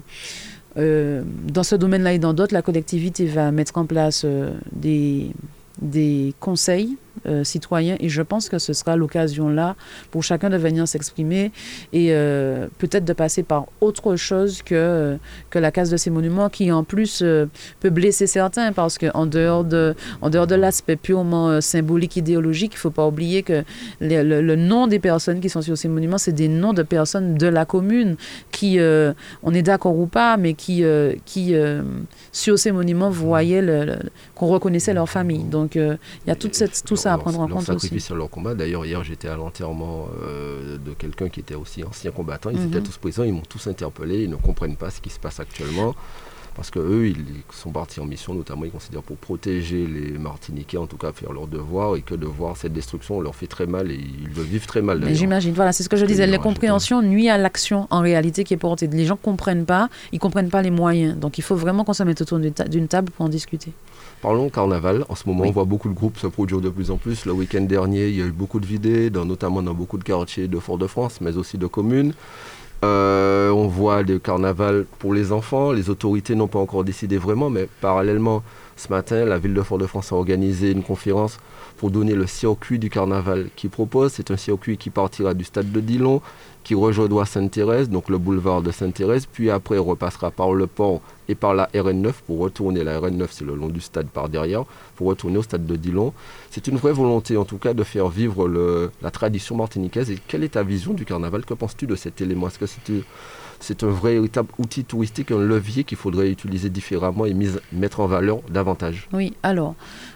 euh, dans ce domaine-là et dans d'autres, la collectivité va mettre en place des, des conseils euh, citoyens et je pense que ce sera l'occasion là pour chacun de venir s'exprimer et euh, peut-être de passer par autre chose que, euh, que la case de ces monuments qui en plus peut blesser certains parce qu'en dehors de, en dehors de l'aspect purement symbolique, idéologique, il ne faut pas oublier que le, nom des personnes qui sont sur ces monuments, c'est des noms de personnes de la commune qui, on est d'accord ou pas, mais qui, qui sur ces monuments voyaient qu'on reconnaissait leur famille. Donc il y a toute cette, ça à prendre en compte
aussi. sur leur combat. D'ailleurs, hier, j'étais à l'enterrement euh, de quelqu'un qui était aussi ancien combattant. Ils étaient mhm. tous présents, ils m'ont tous interpellé, ils ne comprennent pas ce qui se passe actuellement. Parce qu'eux, ils sont partis en mission, notamment, ils considèrent pour protéger les Martiniquais, en tout cas faire leur devoir, et que de voir cette destruction leur fait très mal, et ils le vivent très mal.
J'imagine, voilà, c'est ce que je disais, la compréhension nuit à l'action en réalité qui est portée. Les gens ne comprennent pas, ils ne comprennent pas les moyens. Donc il faut vraiment qu'on se mette autour d'une table pour en discuter.
Parlons carnaval. En ce moment, on voit beaucoup de groupes se produire de plus en plus. Le week-end dernier, il y a eu beaucoup de vidées, notamment dans beaucoup de quartiers de Fort-de-France, mais aussi de communes. Euh, on voit le carnaval pour les enfants. Les autorités n'ont pas encore décidé vraiment, mais parallèlement, ce matin, la ville de Fort-de-France a organisé une conférence pour donner le circuit du carnaval qu'il propose. C'est un circuit qui partira du stade de Dillon, qui rejoindra Sainte-Thérèse, donc le boulevard de Sainte-Thérèse, puis après repassera par le pont et par la RN9 pour retourner. La RN9, c'est le long du stade par derrière, pour retourner au stade de Dillon. C'est une vraie volonté, en tout cas, de faire vivre le, la tradition martiniquaise. Et quelle est ta vision du carnaval? Que penses-tu de cet élément? Est-ce que c'est c'est un vrai outil touristique, un levier qu'il faudrait utiliser différemment et mettre en valeur davantage?
Oui, alors.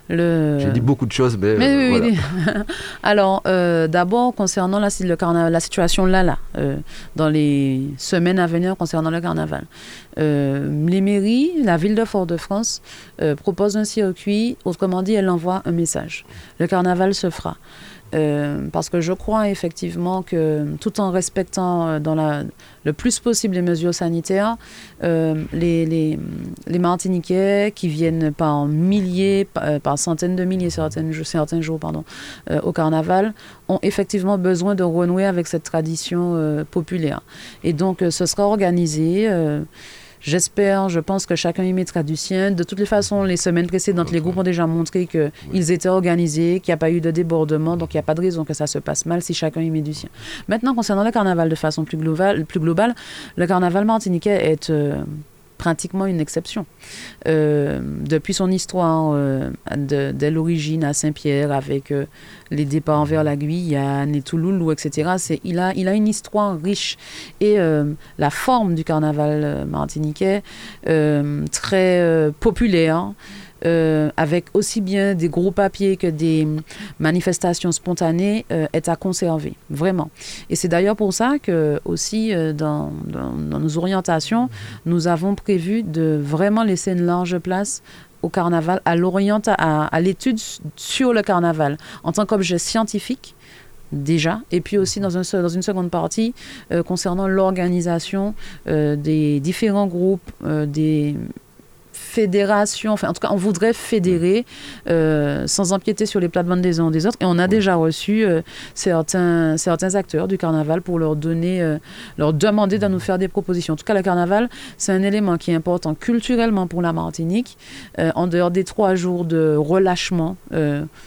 Le...
J'ai dit beaucoup de choses, mais. mais
oui, alors, euh, d'abord, concernant la, le la situation là, là, euh, dans les semaines à venir concernant le carnaval. Euh, les mairies, la ville de Fort-de-France propose un circuit, autrement dit, elle envoie un message. Le carnaval se fera. Euh, parce que je crois effectivement que tout en respectant euh, dans le plus possible les mesures sanitaires, euh, les, Martiniquais qui viennent par milliers, par, centaines de milliers certains, jours au carnaval, ont effectivement besoin de renouer avec cette tradition populaire. Et donc ce sera organisé. J'espère, je pense que chacun y mettra du sien. De toutes les façons, les semaines précédentes, les groupes ont déjà montré qu'ils étaient organisés, qu'il n'y a pas eu de débordement, donc il n'y a pas de raison que ça se passe mal si chacun y met du sien. Maintenant, concernant le carnaval de façon plus globale, plus globale le carnaval martiniquais est... Euh, pratiquement une exception. Euh, depuis son histoire, euh, dès l'origine à Saint-Pierre, avec euh, les départs vers la Guyane et Touloulou, etc., c'est, il, a, il a une histoire riche. Et la forme du carnaval martiniquais, très populaire, euh, avec aussi bien des gros papiers que des manifestations spontanées, euh, est à conserver, vraiment. Et c'est d'ailleurs pour ça que aussi euh, dans, nos orientations, nous avons prévu de vraiment laisser une large place au carnaval, à l'étude sur le carnaval en tant qu'objet scientifique déjà, et puis aussi dans une seconde partie concernant l'organisation des différents groupes, des fédération, enfin en tout cas on voudrait fédérer euh, sans empiéter sur les plates-bandes des uns des autres. Et on a déjà reçu euh, certains, certains acteurs du carnaval pour leur donner, euh, leur demander de nous faire des propositions. En tout cas, le carnaval, c'est un élément qui est important culturellement pour la Martinique. en dehors des trois jours de relâchement,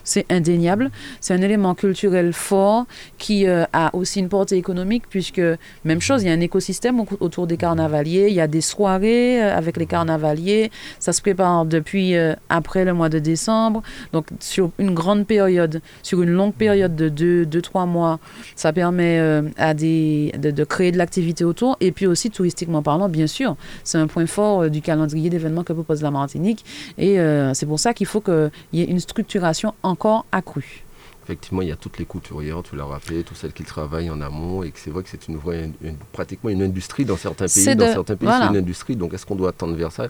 c'est indéniable. C'est un élément culturel fort qui a aussi une portée économique puisque, même chose, il y a un écosystème autour des carnavaliers. Il y a des soirées avec les carnavaliers. Ça se prépare depuis euh, après le mois de décembre. Donc, sur une grande période, sur une longue période de 2-3 deux, trois mois, ça permet euh, à des, de, créer de l'activité autour. Et puis aussi, touristiquement parlant, bien sûr, c'est un point fort euh, du calendrier d'événements que propose la Martinique. Et c'est pour ça qu'il faut qu'il y ait une structuration encore accrue
effectivement, il y a toutes les couturières, tu l'as rappelé, toutes celles qui travaillent en amont, et que c'est vrai que c'est une, vraie, pratiquement une industrie dans certains pays. Dans certains pays, c'est une industrie. Donc, est-ce qu'on doit attendre vers ça?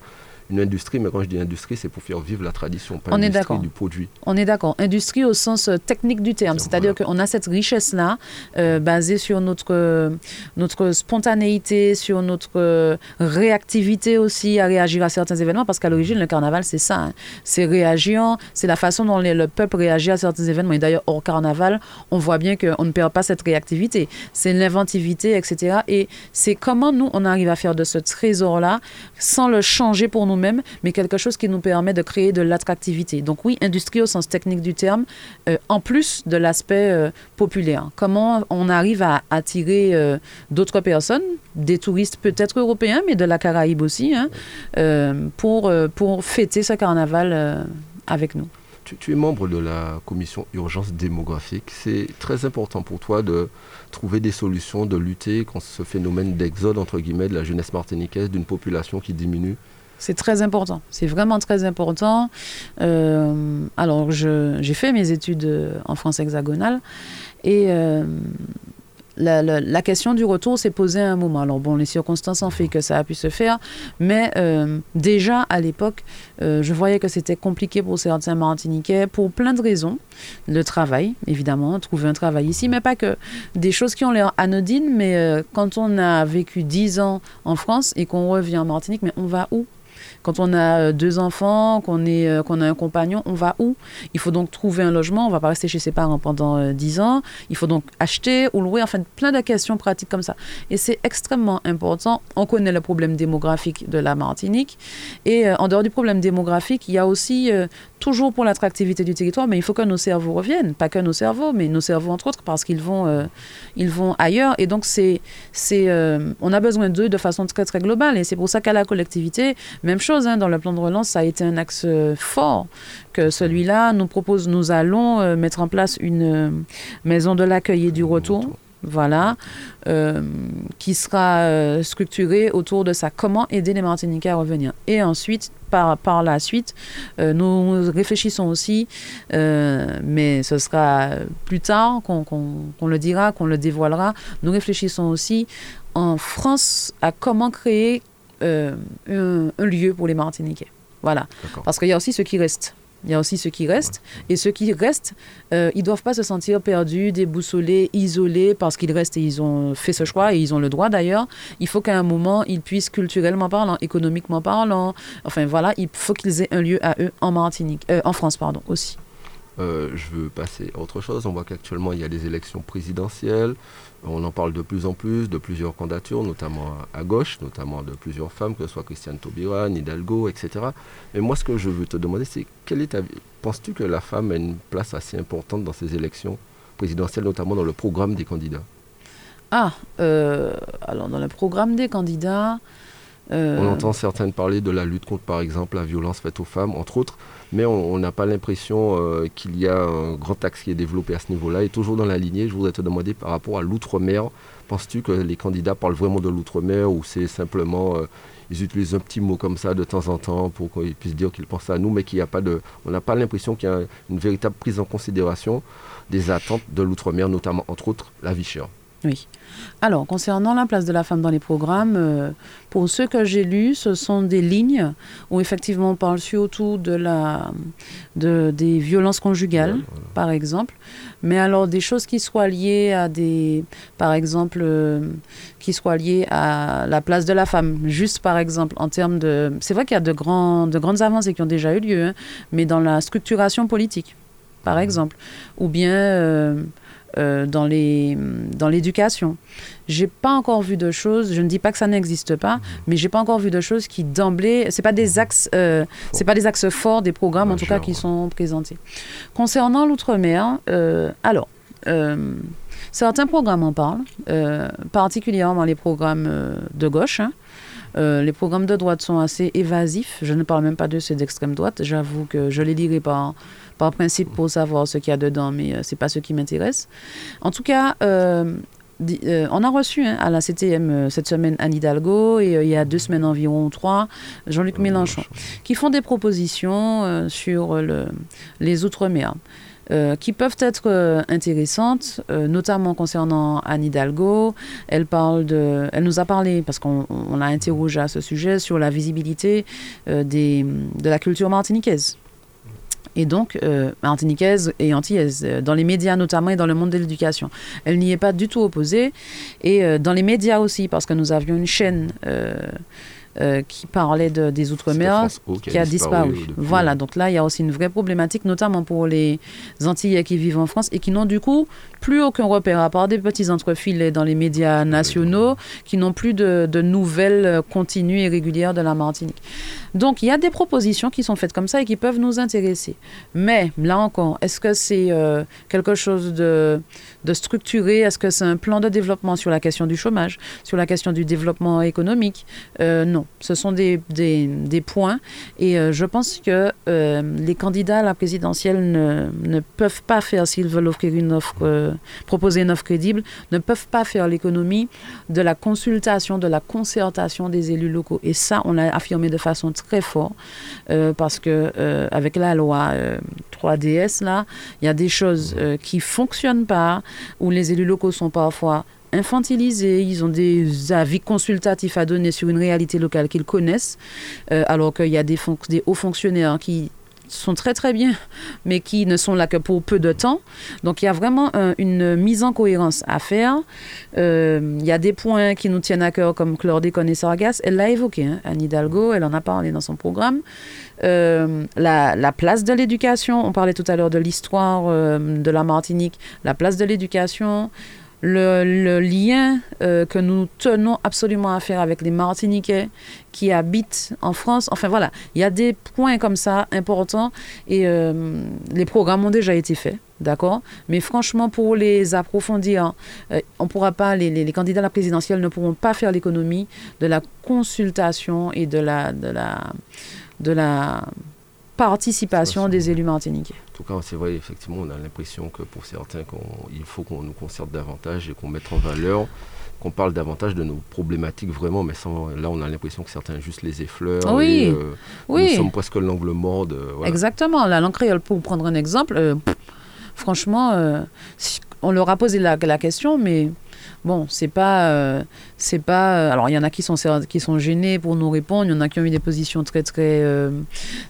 Une industrie, mais quand je dis industrie, c'est pour faire vivre la tradition, pas l'industrie du produit.
On est d'accord. Industrie au sens euh, technique du terme, c'est-à-dire qu'on a cette richesse-là, euh, basée sur notre, notre spontanéité, sur notre euh, réactivité aussi à réagir à certains événements, parce qu'à l'origine, le carnaval, c'est ça. Hein. C'est réagir, c'est la façon dont le peuple réagit à certains événements. Et d'ailleurs, hors carnaval, on voit bien qu'on ne perd pas cette réactivité. C'est l'inventivité, etc. Et c'est comment nous, on arrive à faire de ce trésor-là sans le changer pour nous même mais quelque chose qui nous permet de créer de l'attractivité. Donc oui, industrie au sens technique du terme, euh, en plus de l'aspect euh, populaire. Comment on arrive à attirer euh, d'autres personnes, des touristes peut-être européens, mais de la Caraïbe aussi, hein, pour, pour fêter ce carnaval avec nous.
Tu, tu, es membre de la commission urgence démographique. C'est très important pour toi de trouver des solutions, de lutter contre ce phénomène d'exode, entre guillemets, de la jeunesse martiniquaise, d'une population qui diminue
c'est très important. C'est vraiment très important. Euh, alors, j'ai fait mes études euh, en France hexagonale et euh, la, question du retour s'est posée à un moment. Alors, bon, les circonstances ont fait que ça a pu se faire, mais déjà à l'époque, je voyais que c'était compliqué pour certains Martiniquais pour plein de raisons. Le travail, évidemment, trouver un travail ici, mais pas que. Des choses qui ont l'air anodines, mais quand on a vécu 10 ans en France et qu'on revient en Martinique, mais on va où? Quand on a euh, deux enfants, qu'on euh, qu'on a un compagnon, on va où? Il faut donc trouver un logement. On va pas rester chez ses parents pendant euh, dix ans. Il faut donc acheter ou louer. Enfin, plein de questions pratiques comme ça. Et c'est extrêmement important. On connaît le problème démographique de la Martinique. Et en dehors du problème démographique, il y a aussi toujours pour l'attractivité du territoire, mais il faut que nos cerveaux reviennent, pas que nos cerveaux, mais nos cerveaux entre autres, parce qu'ils vont, euh, ils vont ailleurs. Et donc, c'est, c'est, euh, on a besoin d'eux de façon très, très globale. Et c'est pour ça qu'à la collectivité, même chose, hein, dans le plan de relance, ça a été un axe euh, fort que celui-là nous propose, nous allons mettre en place une maison de l'accueil et du retour voilà, euh, qui sera euh, structuré autour de ça. Comment aider les Martiniquais à revenir? Et ensuite, par, par la suite, euh, nous réfléchissons aussi, mais ce sera plus tard qu'on le dira, qu'on le dévoilera. Nous réfléchissons aussi en France à comment créer un, un, lieu pour les Martiniquais. Voilà. Parce qu'il y a aussi ceux qui restent. Il y a aussi ceux qui restent. Et ceux qui restent, euh, ils ne doivent pas se sentir perdus, déboussolés, isolés, parce qu'ils restent et ils ont fait ce choix, et ils ont le droit d'ailleurs. Il faut qu'à un moment, ils puissent, culturellement parlant, économiquement parlant, enfin voilà, il faut qu'ils aient un lieu à eux en Martinique, euh, en France, pardon, aussi.
Euh, je veux passer à autre chose. On voit qu'actuellement, il y a des élections présidentielles. On en parle de plus en plus, de plusieurs candidatures, notamment à gauche, notamment de plusieurs femmes, que ce soit Christiane Taubira, Hidalgo, etc. Mais moi, ce que je veux te demander, c'est quelle est ta... penses-tu que la femme a une place assez importante dans ces élections présidentielles, notamment dans le programme des candidats?
Ah, euh, alors dans le programme des candidats,
On entend certaines parler de la lutte contre, par exemple, la violence faite aux femmes, entre autres, mais on n'a pas l'impression qu'il y a un grand axe qui est développé à ce niveau-là. Et toujours dans la lignée, je voudrais te demander par rapport à l'outre-mer, penses-tu que les candidats parlent vraiment de l'outre-mer ou c'est simplement ils utilisent un petit mot comme ça de temps en temps pour qu'ils puissent dire qu'ils pensent à nous, mais qu'il n'y a pas de, on n'a pas l'impression qu'il y a une véritable prise en considération des attentes de l'outre-mer, notamment entre autres la vie chère?
Oui. Alors, concernant la place de la femme dans les programmes, euh, pour ceux que j'ai lus, ce sont des lignes où effectivement on parle surtout de la, de, des violences conjugales, par exemple. Mais alors, des choses qui soient liées à des. Par exemple, euh, qui soient liées à la place de la femme. Juste, par exemple, en termes de. C'est vrai qu'il y a de, grands, de grandes avancées qui ont déjà eu lieu, hein, mais dans la structuration politique, par exemple. Ou bien. Euh, dans les dans l'éducation. J'ai pas encore vu de choses. Je ne dis pas que ça n'existe pas, mhm. mais j'ai pas encore vu de choses qui d'emblée. C'est pas des axes. Euh, c'est pas des axes forts des programmes en tout cas qui sont présentés. Concernant l'outre-mer, euh, alors. certains programmes en parlent, particulièrement les programmes de gauche. Hein. les programmes de droite sont assez évasifs. Je ne parle même pas de ceux d'extrême droite. J'avoue que je les lirai pas par principe pour savoir ce qu'il y a dedans, mais ce euh, c'est pas ce qui m'intéresse. En tout cas, euh, euh, on a reçu hein, à la CTM cette semaine Anne Hidalgo et il y a deux semaines environ, trois, Jean-Luc Mélenchon, qui font des propositions sur le, les Outre-mer. qui peuvent être intéressantes, notamment concernant Anne Hidalgo. Elle, parle de, elle nous a parlé, parce qu'on l'a interrogé à ce sujet, sur la visibilité des, de la culture martiniquaise et donc euh, et antillaise, euh, dans les médias notamment et dans le monde de l'éducation. Elle n'y est pas du tout opposée. Et euh, dans les médias aussi, parce que nous avions une chaîne euh, qui parlait de, des Outre-mer, qui, a disparu. Voilà, donc là, il y a aussi une vraie problématique, notamment pour les Antillais qui vivent en France et qui n'ont du coup plus aucun repère, à part des petits entrefilets dans les médias nationaux, qui n'ont plus de, nouvelles continues et régulières de la Martinique. Donc, il y a des propositions qui sont faites comme ça et qui peuvent nous intéresser. Mais, là encore, est-ce que c'est euh, quelque chose de, de structuré Est-ce que c'est un plan de développement sur la question du chômage, sur la question du développement économique euh, Non. Ce sont des, des, points et euh, je pense que euh, les candidats à la présidentielle ne, ne peuvent pas faire, s'ils veulent offrir une offre, proposer une offre crédible, ne peuvent pas faire l'économie de la consultation, de la concertation des élus locaux. Et ça, on l'a affirmé de façon très forte parce que avec la loi 3DS, là, il y a des choses qui fonctionnent pas, où les élus locaux sont parfois infantilisés, ils ont des avis consultatifs à donner sur une réalité locale qu'ils connaissent, euh, alors qu'il y a des, des hauts fonctionnaires qui sont très très bien, mais qui ne sont là que pour peu de temps. Donc il y a vraiment une mise en cohérence à faire. Euh, il y a des points qui nous tiennent à cœur, comme chlordécone et sargasse. Elle l'a évoqué, hein, Anne Hidalgo, elle en a parlé dans son programme. Euh, la, place de l'éducation, on parlait tout à l'heure de l'histoire de la Martinique, la place de l'éducation le, lien euh, que nous tenons absolument à faire avec les Martiniquais qui habitent en France. Enfin voilà, il y a des points comme ça importants et euh, les programmes ont déjà été faits. D'accord? Mais franchement, pour les approfondir, euh, on pourra pas, les, les, candidats à la présidentielle ne pourront pas faire l'économie de la consultation et de la, de la, de la participation des élus martiniquais.
En tout cas, c'est vrai, effectivement, on a l'impression que pour certains, il faut qu'on nous concerte davantage et qu'on mette en valeur, qu'on parle davantage de nos problématiques vraiment, mais sans, là, on a l'impression que certains juste les effleurent.
Oui, euh, oui.
Nous sommes presque l'angle mort de...
Exactement. La langue créole, pour prendre un exemple, euh, franchement, euh, on leur a posé la, la question, mais bon, c'est pas, euh, c'est pas. Euh, alors, il y en a qui sont qui sont gênés pour nous répondre. Il y en a qui ont eu des positions très très euh,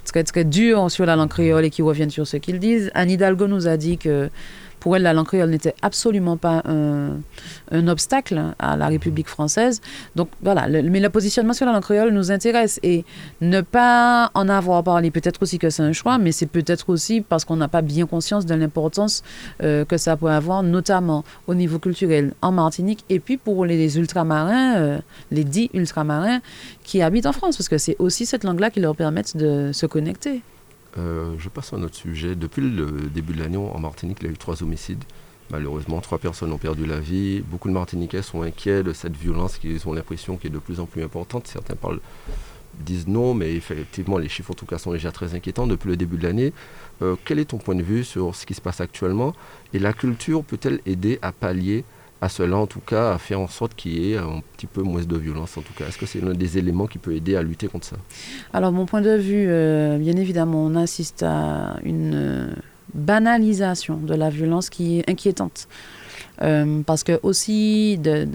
très très dures sur la langue créole et qui reviennent sur ce qu'ils disent. Anne Hidalgo nous a dit que pour elle, la langue créole n'était absolument pas un, obstacle à la République française. Donc voilà, mais le positionnement sur la langue créole nous intéresse et ne pas en avoir parlé, peut-être aussi que c'est un choix, mais c'est peut-être aussi parce qu'on n'a pas bien conscience de l'importance euh, que ça peut avoir, notamment au niveau culturel en Martinique et puis pour les ultramarins, euh, les dix ultramarins qui habitent en France, parce que c'est aussi cette langue-là qui leur permet de se connecter.
Euh, je passe à un autre sujet. Depuis le début de l'année, en Martinique, il y a eu trois homicides Malheureusement, trois personnes ont perdu la vie. Beaucoup de Martiniquais sont inquiets de cette violence qu'ils ont l'impression qui est de plus en plus importante. Certains parlent, disent non, mais effectivement, les chiffres en tout cas sont déjà très inquiétants depuis le début de l'année. Euh, quel est ton point de vue sur ce qui se passe actuellement? Et la culture peut-elle aider à pallier à cela, en tout cas, à faire en sorte qu'il y ait un petit peu moins de violence, en tout cas Est-ce que c'est l'un des éléments qui peut aider à lutter contre ça?
Alors, mon point de vue, euh, bien évidemment, on assiste à une euh, banalisation de la violence qui est inquiétante. parce que aussi, de,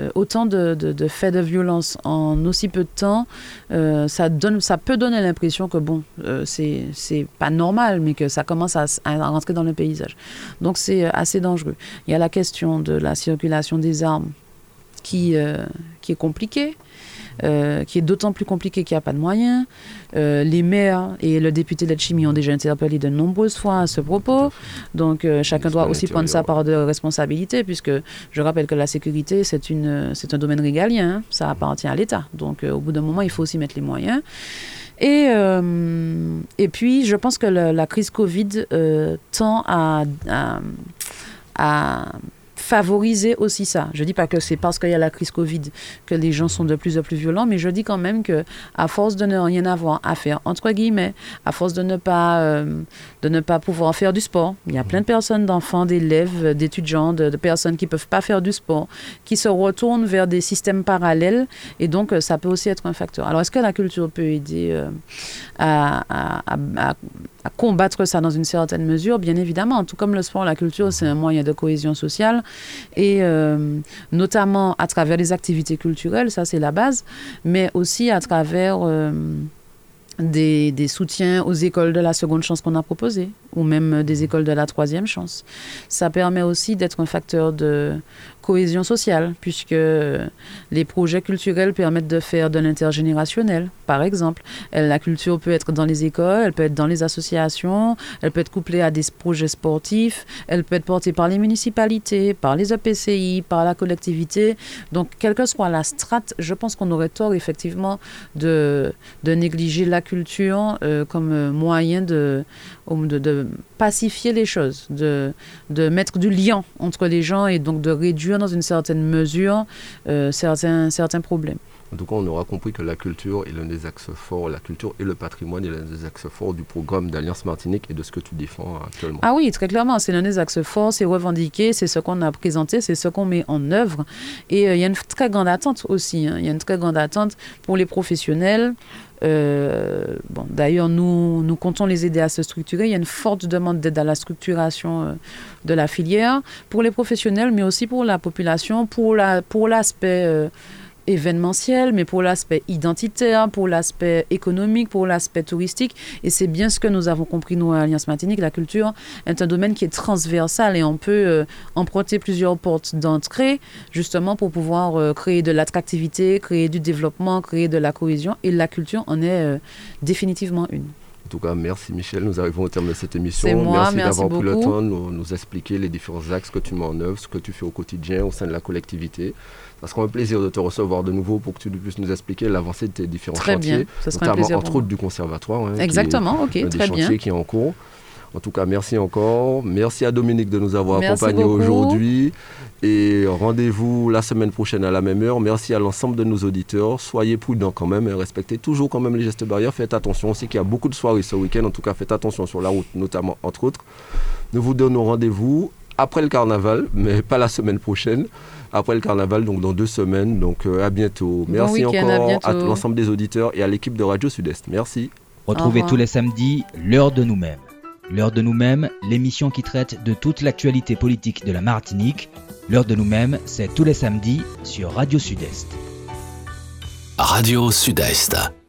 euh, autant de, faits de violence en aussi peu de temps, euh, ça, donne, ça peut donner l'impression que bon, euh, c'est pas normal, mais que ça commence à, rentrer dans le paysage. Donc c'est assez dangereux. Il y a la question de la circulation des armes qui est compliquée. Euh, qui est d'autant plus compliqué qu'il n'y a pas de moyens. Euh, les maires et le député de Chimie ont déjà interpellé de nombreuses fois à ce propos. Donc euh, chacun doit aussi prendre sa part de responsabilité, puisque je rappelle que la sécurité, c'est un domaine régalien, hein. ça appartient à l'État. Donc au bout d'un moment, il faut aussi mettre les moyens. Et, et puis, je pense que la crise Covid tend à, à favoriser aussi ça. Je dis pas que c'est parce qu'il y a la crise Covid que les gens sont de plus en plus violents, mais je dis quand même que à force de ne rien avoir à faire entre guillemets, à force de ne pas euh, de ne pas pouvoir faire du sport, il y a plein de personnes, d'enfants, d'élèves, d'étudiants, de, personnes qui peuvent pas faire du sport, qui se retournent vers des systèmes parallèles, et donc euh, ça peut aussi être un facteur. Alors est-ce que la culture peut aider euh, à, combattre ça dans une certaine mesure, bien évidemment. Tout comme le sport, la culture, c'est un moyen de cohésion sociale, et euh, notamment à travers les activités culturelles, ça c'est la base, mais aussi à travers... Euh, des, des, soutiens aux écoles de la seconde chance qu'on a proposées, ou même des écoles de la troisième chance. Ça permet aussi d'être un facteur de cohésion sociale, puisque les projets culturels permettent de faire de l'intergénérationnel, par exemple. La culture peut être dans les écoles, elle peut être dans les associations, elle peut être couplée à des projets sportifs, elle peut être portée par les municipalités, par les EPCI, par la collectivité. Donc, quelle que soit la strate, je pense qu'on aurait tort, effectivement, de, de négliger la culture euh, comme moyen de, de, de, pacifier les choses, de, de mettre du lien entre les gens et donc de réduire dans une certaine mesure euh, certains, certains problèmes.
En tout cas, on aura compris que la culture est l'un des axes forts, la culture et le patrimoine est l'un des axes forts du programme d'Alliance Martinique et de ce que tu défends actuellement.
Ah oui, très clairement, c'est l'un des axes forts, c'est revendiqué, c'est ce qu'on a présenté, c'est ce qu'on met en œuvre. Et euh, il y a une très grande attente aussi, hein. il y a une très grande attente pour les professionnels, euh, bon, D'ailleurs, nous, nous comptons les aider à se structurer. Il y a une forte demande d'aide à la structuration euh, de la filière pour les professionnels, mais aussi pour la population, pour l'aspect... La, pour euh, événementiel, mais pour l'aspect identitaire, pour l'aspect économique, pour l'aspect touristique. Et c'est bien ce que nous avons compris, nous, à Alliance Martinique. La culture est un domaine qui est transversal et on peut euh, emprunter plusieurs portes d'entrée, justement, pour pouvoir euh, créer de l'attractivité, créer du développement, créer de la cohésion. Et la culture en est euh, définitivement une.
En tout cas, merci Michel. Nous arrivons au terme de cette émission. merci, d'avoir pris le temps de nous, nous, expliquer les différents axes que tu mets en œuvre, ce que tu fais au quotidien au sein de la collectivité. Ça sera un plaisir de te recevoir de nouveau pour que tu puisses nous expliquer l'avancée de tes différents
très
chantiers,
bien. Notamment
entre autres du conservatoire. Hein,
Exactement, ok,
très
des
chantiers qui est en cours. En tout cas, merci encore. Merci à Dominique de nous avoir accompagnés aujourd'hui. Et rendez-vous la semaine prochaine à la même heure. Merci à l'ensemble de nos auditeurs. Soyez prudents quand même et respectez toujours quand même les gestes barrières. Faites attention aussi qu'il y a beaucoup de soirées ce week-end. En tout cas, faites attention sur la route, notamment entre autres. Nous vous donnons rendez-vous après le carnaval, mais pas la semaine prochaine après le carnaval, donc dans deux semaines. Donc euh, à bientôt. Merci encore à, l'ensemble des auditeurs et à l'équipe de Radio Sud-Est. Merci.
Retrouvez tous les samedis l'heure de nous-mêmes. L'heure de nous-mêmes, l'émission qui traite de toute l'actualité politique de la Martinique. L'heure de nous-mêmes, c'est tous les samedis sur Radio Sud-Est.
Radio Sud-Est.